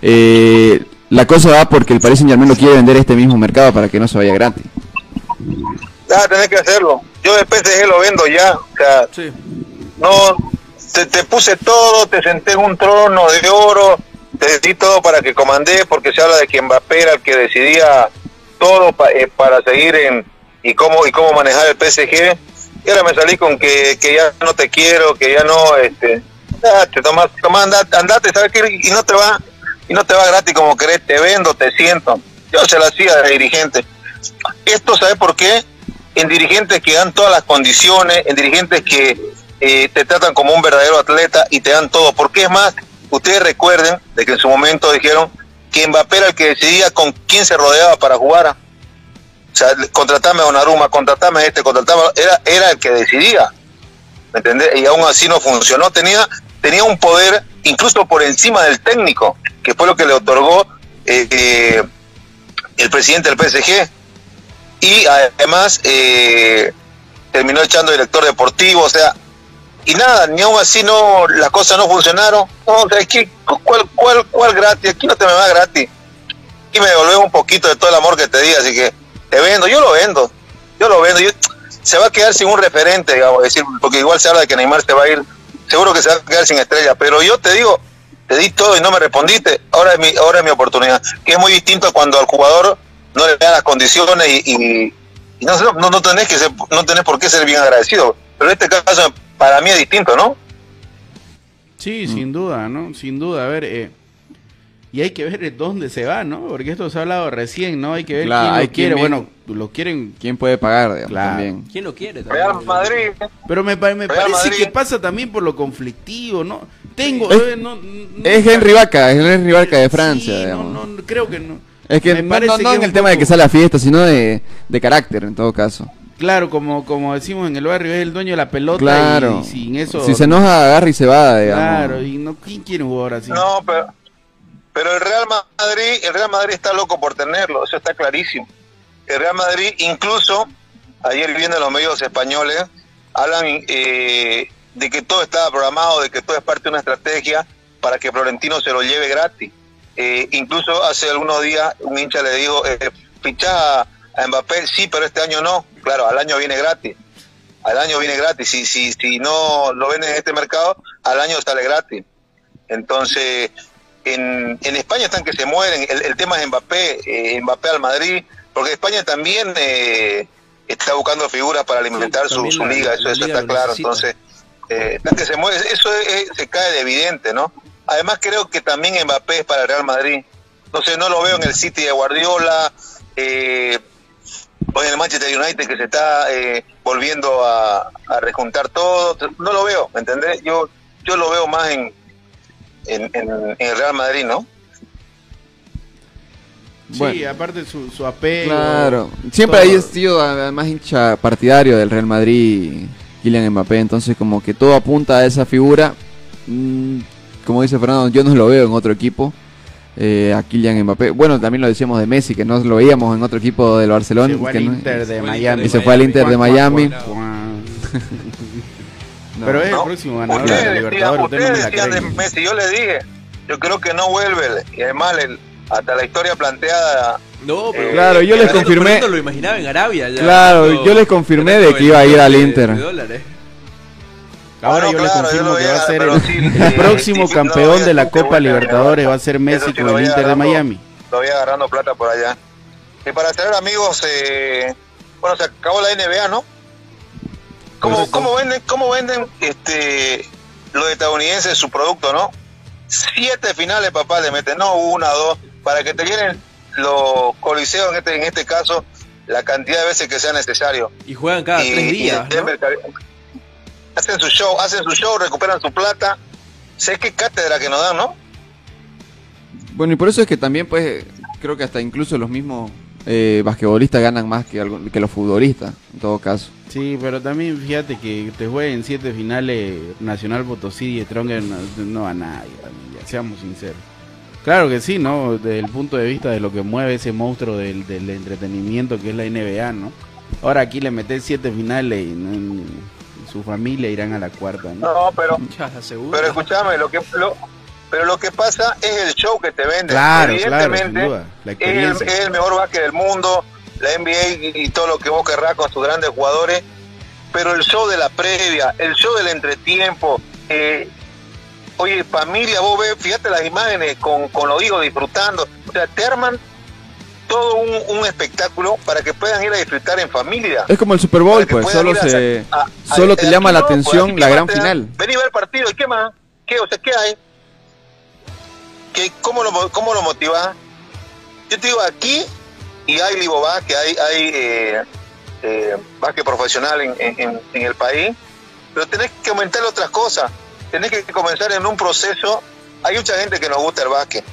Speaker 1: eh, la cosa va porque el Paris Saint Germain lo quiere vender a este mismo mercado para que no se vaya gratis.
Speaker 13: Ah, tenés que hacerlo. Yo de PSG lo vendo ya. O sea, no, te, te puse todo, te senté en un trono de oro, te di todo para que comandé, porque se habla de que Mbappé era el que decidía todo pa- eh, para seguir en y cómo y cómo manejar el PSG. Y ahora me salí con que, que ya no te quiero, que ya no, este, te tomas, toma, andate, andate, ¿sabes? Y no te va, y no te va gratis como querés, te vendo, te siento. Yo se lo hacía de dirigente. Esto, ¿sabe por qué? En dirigentes que dan todas las condiciones, en dirigentes que eh, te tratan como un verdadero atleta y te dan todo. Porque es más, ustedes recuerden de que en su momento dijeron que Mbappé era el que decidía con quién se rodeaba para jugar. O sea, contratame a Donnarumma, contratame a este, contratame a- era, era el que decidía. ¿Me entendés? Y aún así no funcionó. Tenía, tenía un poder incluso por encima del técnico, que fue lo que le otorgó eh, eh, el presidente del PSG. Y además eh, terminó echando director deportivo, o sea, y nada, ni aún así no, las cosas no funcionaron. No, sea, aquí, ¿cuál, cuál, ¿cuál gratis? Aquí no te me va gratis. Aquí me devolvés un poquito de todo el amor que te di, así que te vendo, yo lo vendo, yo lo vendo. Yo, se va a quedar sin un referente, digamos, decir, porque igual se habla de que Neymar se va a ir, seguro que se va a quedar sin estrella, pero yo te digo, te di todo y no me respondiste, ahora es mi, ahora es mi oportunidad, que es muy distinto cuando al jugador no le dan las condiciones y, y, y no, no, no tenés que ser, no tenés por qué ser bien agradecido, pero en este caso para mí es distinto, ¿no?
Speaker 12: Sí, sin duda, ¿no? Sin duda, a ver, eh, y hay que ver dónde se va, ¿no? Porque esto se ha hablado recién, ¿no? Hay que ver
Speaker 1: Claro,
Speaker 12: quién
Speaker 1: hay
Speaker 12: lo quiere.
Speaker 1: quien
Speaker 12: Bueno, lo quieren.
Speaker 1: ¿Quién puede pagar, digamos,
Speaker 12: Claro.
Speaker 1: también?
Speaker 2: ¿Quién lo quiere?
Speaker 13: Real Madrid.
Speaker 12: Pero me, parece
Speaker 13: Madrid.
Speaker 12: que pasa también por lo conflictivo, ¿no? Tengo,
Speaker 1: Es-
Speaker 12: eh, no, no-
Speaker 1: Es Henry Vaca, es Henry Vaca de Francia,
Speaker 12: sí, no,
Speaker 1: digamos.
Speaker 12: no, creo que no.
Speaker 1: Es que
Speaker 12: Me
Speaker 1: no, no-
Speaker 12: que
Speaker 1: no en el tema de que sale a fiesta, sino de, de carácter, en todo caso.
Speaker 12: Claro, como, como decimos en el barrio, es el dueño de la pelota
Speaker 1: Claro.
Speaker 12: y, sin eso...
Speaker 1: Si se enoja, agarra y se va, digamos.
Speaker 12: Claro, y no, ¿quién quiere un jugador así?
Speaker 13: No, pero, pero el Real Madrid, el Real Madrid está loco por tenerlo, eso está clarísimo. El Real Madrid, incluso ayer viendo los medios españoles, hablan eh, de que todo estaba programado, de que todo es parte de una estrategia para que Florentino se lo lleve gratis. Eh, incluso hace algunos días un hincha le dijo, eh, ficha a Mbappé, sí, pero este año no. Claro, al año viene gratis. Al año viene gratis. Si, si, si no lo ven en este mercado, al año sale gratis. Entonces, en, en España están que se mueren. El, el tema es Mbappé, eh, Mbappé al Madrid, porque España también eh, está buscando figuras para alimentar su, su
Speaker 2: la-
Speaker 13: liga, eso,
Speaker 2: la
Speaker 13: eso
Speaker 2: liga
Speaker 13: está claro.
Speaker 2: necesita.
Speaker 13: Entonces, eh, están que se mueren. Eso es- es- se cae de evidente, ¿no? Además, creo que también Mbappé es para el Real Madrid. No sé, no lo veo en el City de Guardiola. Eh, o en el Manchester United que se está eh, volviendo a, a rejuntar todo, no lo veo, ¿me entendés? Yo yo lo veo más en, en, en- en el Real Madrid, ¿no?
Speaker 12: Sí, aparte su, su apego.
Speaker 1: Claro. Siempre
Speaker 12: todo.
Speaker 1: ha sido además hincha partidario del Real Madrid, Kylian Mbappé. Entonces, como que todo apunta a esa figura. Mm, como dice Fernando, yo no lo veo en otro equipo. eh, a Kylian Mbappé. Bueno, también lo decíamos de Messi, que no lo veíamos en otro equipo del Barcelona.
Speaker 12: Se fue
Speaker 1: no-
Speaker 12: Inter de Miami.
Speaker 1: Y se fue al Inter de
Speaker 12: Juan, Juan,
Speaker 1: Miami.
Speaker 12: Juan, Juan. <laughs>
Speaker 1: No.
Speaker 12: Pero es el próximo ganador de
Speaker 13: Ustedes
Speaker 12: la
Speaker 13: decían,
Speaker 12: Libertadores. Usted no me
Speaker 13: ustedes
Speaker 12: la
Speaker 13: decían de. Messi, yo le dije, yo creo que no vuelve, y además el- hasta la historia planteada...
Speaker 2: No, pero
Speaker 13: eh,
Speaker 1: Claro, yo les confirmé-
Speaker 2: lo imaginaba en Arabia. Ya,
Speaker 1: Claro, yo les confirmé de que iba a ir al Inter.
Speaker 2: dólares.
Speaker 12: Ahora
Speaker 13: Ah,
Speaker 12: yo
Speaker 13: claro,
Speaker 12: le confirmo
Speaker 13: yo
Speaker 12: que va a ser el,
Speaker 13: sí, <laughs>
Speaker 12: el próximo
Speaker 13: sí, sí, no,
Speaker 12: campeón de la Copa Libertadores. Va a ser Messi con el Inter de. Miami.
Speaker 13: Lo voy agarrando plata por allá. Y para ser amigos, eh, bueno, se acabó la NBA, ¿no? ¿Cómo, cómo venden, cómo venden este, los estadounidenses su producto, no? Siete finales, papá, le meten, no una, dos, para que te llenen los coliseos, en este, en este caso, la cantidad de veces que sea necesario.
Speaker 2: Y juegan cada
Speaker 13: Y-
Speaker 2: tres días,
Speaker 13: mercade- Hacen su show, hacen su show, recuperan su plata. Sé qué cátedra que nos dan, ¿no?
Speaker 1: Bueno, y por eso es que también, pues, creo que hasta incluso los mismos eh, basquetbolistas ganan más que, algo- que los futbolistas, en todo caso.
Speaker 12: Sí, pero también fíjate que te jueguen siete finales Nacional Potosí y Stronger no, no a nadie, también, ya, seamos sinceros. Claro que sí, ¿no? Desde el punto de vista de lo que mueve ese monstruo del, del entretenimiento que es la NBA, ¿no? Ahora aquí le metes siete finales y, su familia irán a la cuarta, ¿no?
Speaker 13: No, pero, <laughs>
Speaker 2: Ya, la segunda.
Speaker 13: pero escúchame, lo que, lo- pero lo que pasa es el show que te venden.
Speaker 12: Claro,
Speaker 13: Evidentemente,
Speaker 12: la
Speaker 13: es el, es el mejor básquet del mundo, la NBA y, y todo lo que vos querrás con sus grandes jugadores, pero el show de la previa, el show del entretiempo, eh, oye, familia, vos ves, fíjate las imágenes con, con los hijos disfrutando, o sea, te arman todo un, un espectáculo para que puedan ir a disfrutar en familia.
Speaker 1: Es como el Super Bowl, pues, solo
Speaker 13: a
Speaker 1: se
Speaker 13: a-
Speaker 1: solo
Speaker 13: a-
Speaker 1: te llama la
Speaker 13: pues,
Speaker 1: atención la
Speaker 13: ¿qué
Speaker 1: gran final.
Speaker 13: Vení a ver el partido, ¿y qué más? ¿Qué, o sea, ¿qué hay? ¿Qué, cómo, lo, mo- ¿Cómo lo motivas? Yo te digo, aquí y hay Libobá, que hay, hay eh, eh, básquet profesional en, en- en- en el país, pero tenés que aumentar otras cosas. Tenés que comenzar en un proceso. Hay mucha gente que nos gusta el básquet,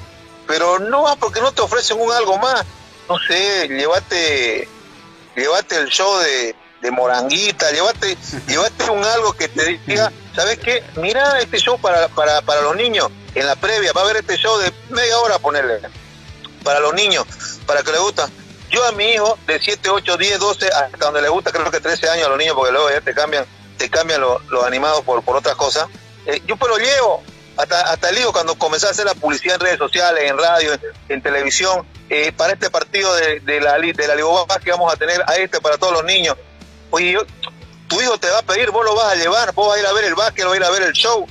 Speaker 13: pero no va porque no te ofrecen un algo más. No sé, llévate, llévate el show de, de Moranguita, llévate, <laughs> llévate un algo que te diga, ¿sabes qué? Mira este show para, para, para los niños. En la previa, va a haber este show de media hora, ponerle, para los niños, para que les gusta. Yo a mi hijo de 7, 8, 10, 12, hasta donde le gusta, creo que 13 años a los niños, porque luego ya te cambian, te cambian los, animados por, por otras cosas. Eh, yo pues lo llevo, hasta, hasta el hijo cuando comenzó a hacer la publicidad en redes sociales, en radio, en, televisión, eh, para este partido de, de la, de la que vamos a tener a este para todos los niños. Oye, yo, tu hijo te va a pedir, vos lo vas a llevar, vos vas a ir a ver el básquet, vas a ir a ver el show.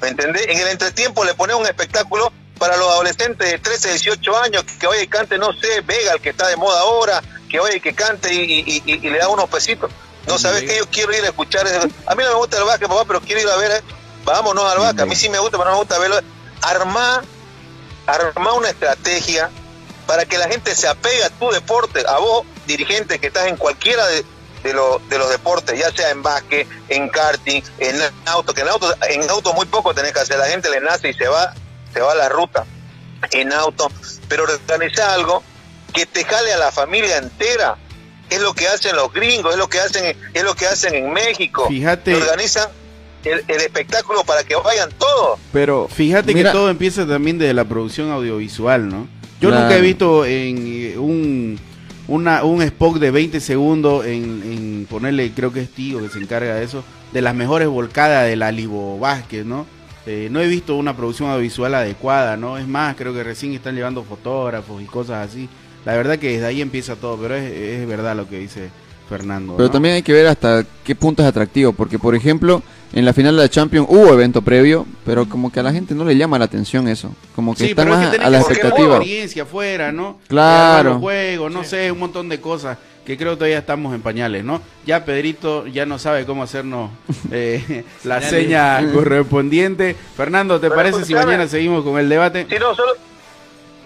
Speaker 13: ¿Me entendés? En el entretiempo le pones un espectáculo para los adolescentes de 13, 18 años, que y cante, no sé, Vega, el que está de moda ahora, que y que cante y, y- y- y le da unos pesitos. No sabes que yo quiero ir a escuchar. eso. A mí no me gusta el básquet, papá, pero quiero ir a ver. eh. Vámonos al básquet. A mí sí me gusta, pero no me gusta verlo. Armar, armar una estrategia para que la gente se apegue a tu deporte, a vos, dirigente que estás en cualquiera de, de, los- de los deportes, ya sea en básquet, en karting, en auto, que en auto, en auto muy poco tenés que hacer, la gente le nace y se va, se va a la ruta en auto, pero organizar algo que te jale a la familia entera, es lo que hacen los gringos, es lo que hacen, es lo que hacen en México,
Speaker 12: Fíjate.
Speaker 13: organizan el, el espectáculo para que vayan todos.
Speaker 1: Pero
Speaker 12: Fíjate
Speaker 1: mira-
Speaker 12: que todo empieza también desde la producción audiovisual, ¿no? Yo
Speaker 1: Claro.
Speaker 12: nunca he visto en eh, un, una, un spot de 20 segundos en, en ponerle, creo que es Tío que se encarga de eso, de las mejores volcadas de la Libo Vázquez, ¿no? Eh, no he visto una producción audiovisual adecuada, ¿no? Es más, creo que recién están llevando fotógrafos y cosas así. La verdad que desde ahí empieza todo, pero es, es verdad lo que dice Fernando.
Speaker 1: Pero
Speaker 12: ¿no?
Speaker 1: también hay que ver hasta qué punto es atractivo, porque por ejemplo, en la final de la Champions hubo evento previo, pero como que a la gente no le llama la atención eso, como que
Speaker 12: Sí,
Speaker 1: está
Speaker 12: es
Speaker 1: más
Speaker 12: que
Speaker 1: a la expectativa.
Speaker 12: experiencia afuera, ¿no?
Speaker 1: Claro.
Speaker 12: Los juegos, no sé, un montón de cosas que creo que todavía estamos en pañales, ¿no? Ya Pedrito ya no sabe cómo hacernos eh, <laughs> la seña <laughs> correspondiente. Fernando, ¿te
Speaker 13: Pero
Speaker 12: parece si
Speaker 13: escúchame.
Speaker 12: mañana seguimos con el debate?
Speaker 13: Sí, no, solo,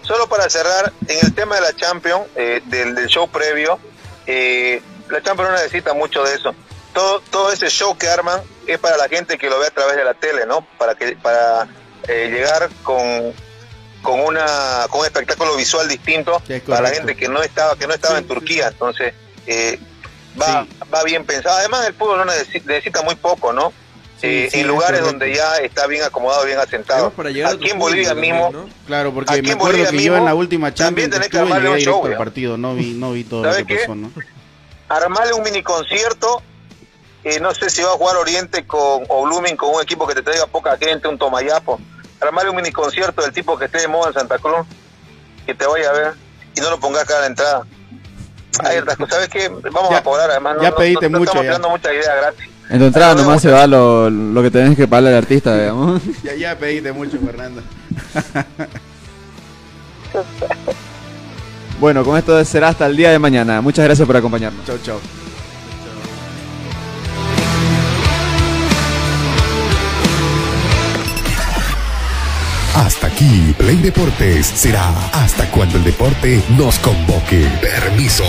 Speaker 13: solo para cerrar, en el tema de la Champions, eh, del, del show previo, eh, la Champions no necesita mucho de eso. Todo, todo ese show que arman es para la gente que lo ve a través de la tele, ¿no? Para que para eh, llegar con, con una con un espectáculo visual distinto para la gente que no estaba que no estaba en Turquía. Entonces eh, va va bien pensado. Además el fútbol no necesita, necesita muy poco, ¿no? Eh, en
Speaker 12: es
Speaker 13: lugares donde ya está bien acomodado, bien asentado. Aquí en Bolivia mismo,
Speaker 12: Claro, porque me acuerdo
Speaker 13: Bolivia
Speaker 12: que yo en la última
Speaker 13: también
Speaker 12: Champions
Speaker 13: tenés que
Speaker 12: estuve llegué
Speaker 13: un show,
Speaker 12: partido, no vi, no vi todo lo
Speaker 13: ¿Sabe
Speaker 12: que
Speaker 13: qué?
Speaker 12: pasó, ¿no?
Speaker 13: Armarle un mini concierto. eh, no sé si va a jugar Oriente con o Blooming con un equipo que te traiga poca gente, un tomayapo. Armarle un mini concierto del tipo que esté de moda en Santa Cruz, que te vaya a ver y no lo pongas acá a la entrada. Cosas, ¿sabes qué? Vamos a cobrar, además. No,
Speaker 1: ya
Speaker 13: no-
Speaker 1: pediste
Speaker 13: no- no
Speaker 1: mucho,
Speaker 13: Estamos
Speaker 1: ya.
Speaker 13: tirando muchas ideas gratis.
Speaker 1: En tu entrada nomás se va lo, lo que tenés que pagarle al artista, digamos. <laughs>
Speaker 12: Ya, ya pediste mucho, Fernando. <laughs>
Speaker 1: Bueno, con esto será hasta el día de mañana. Muchas gracias por acompañarnos.
Speaker 12: Chau, chau.
Speaker 4: Hasta aquí, Play Deportes será hasta cuando el deporte nos convoque. Permiso.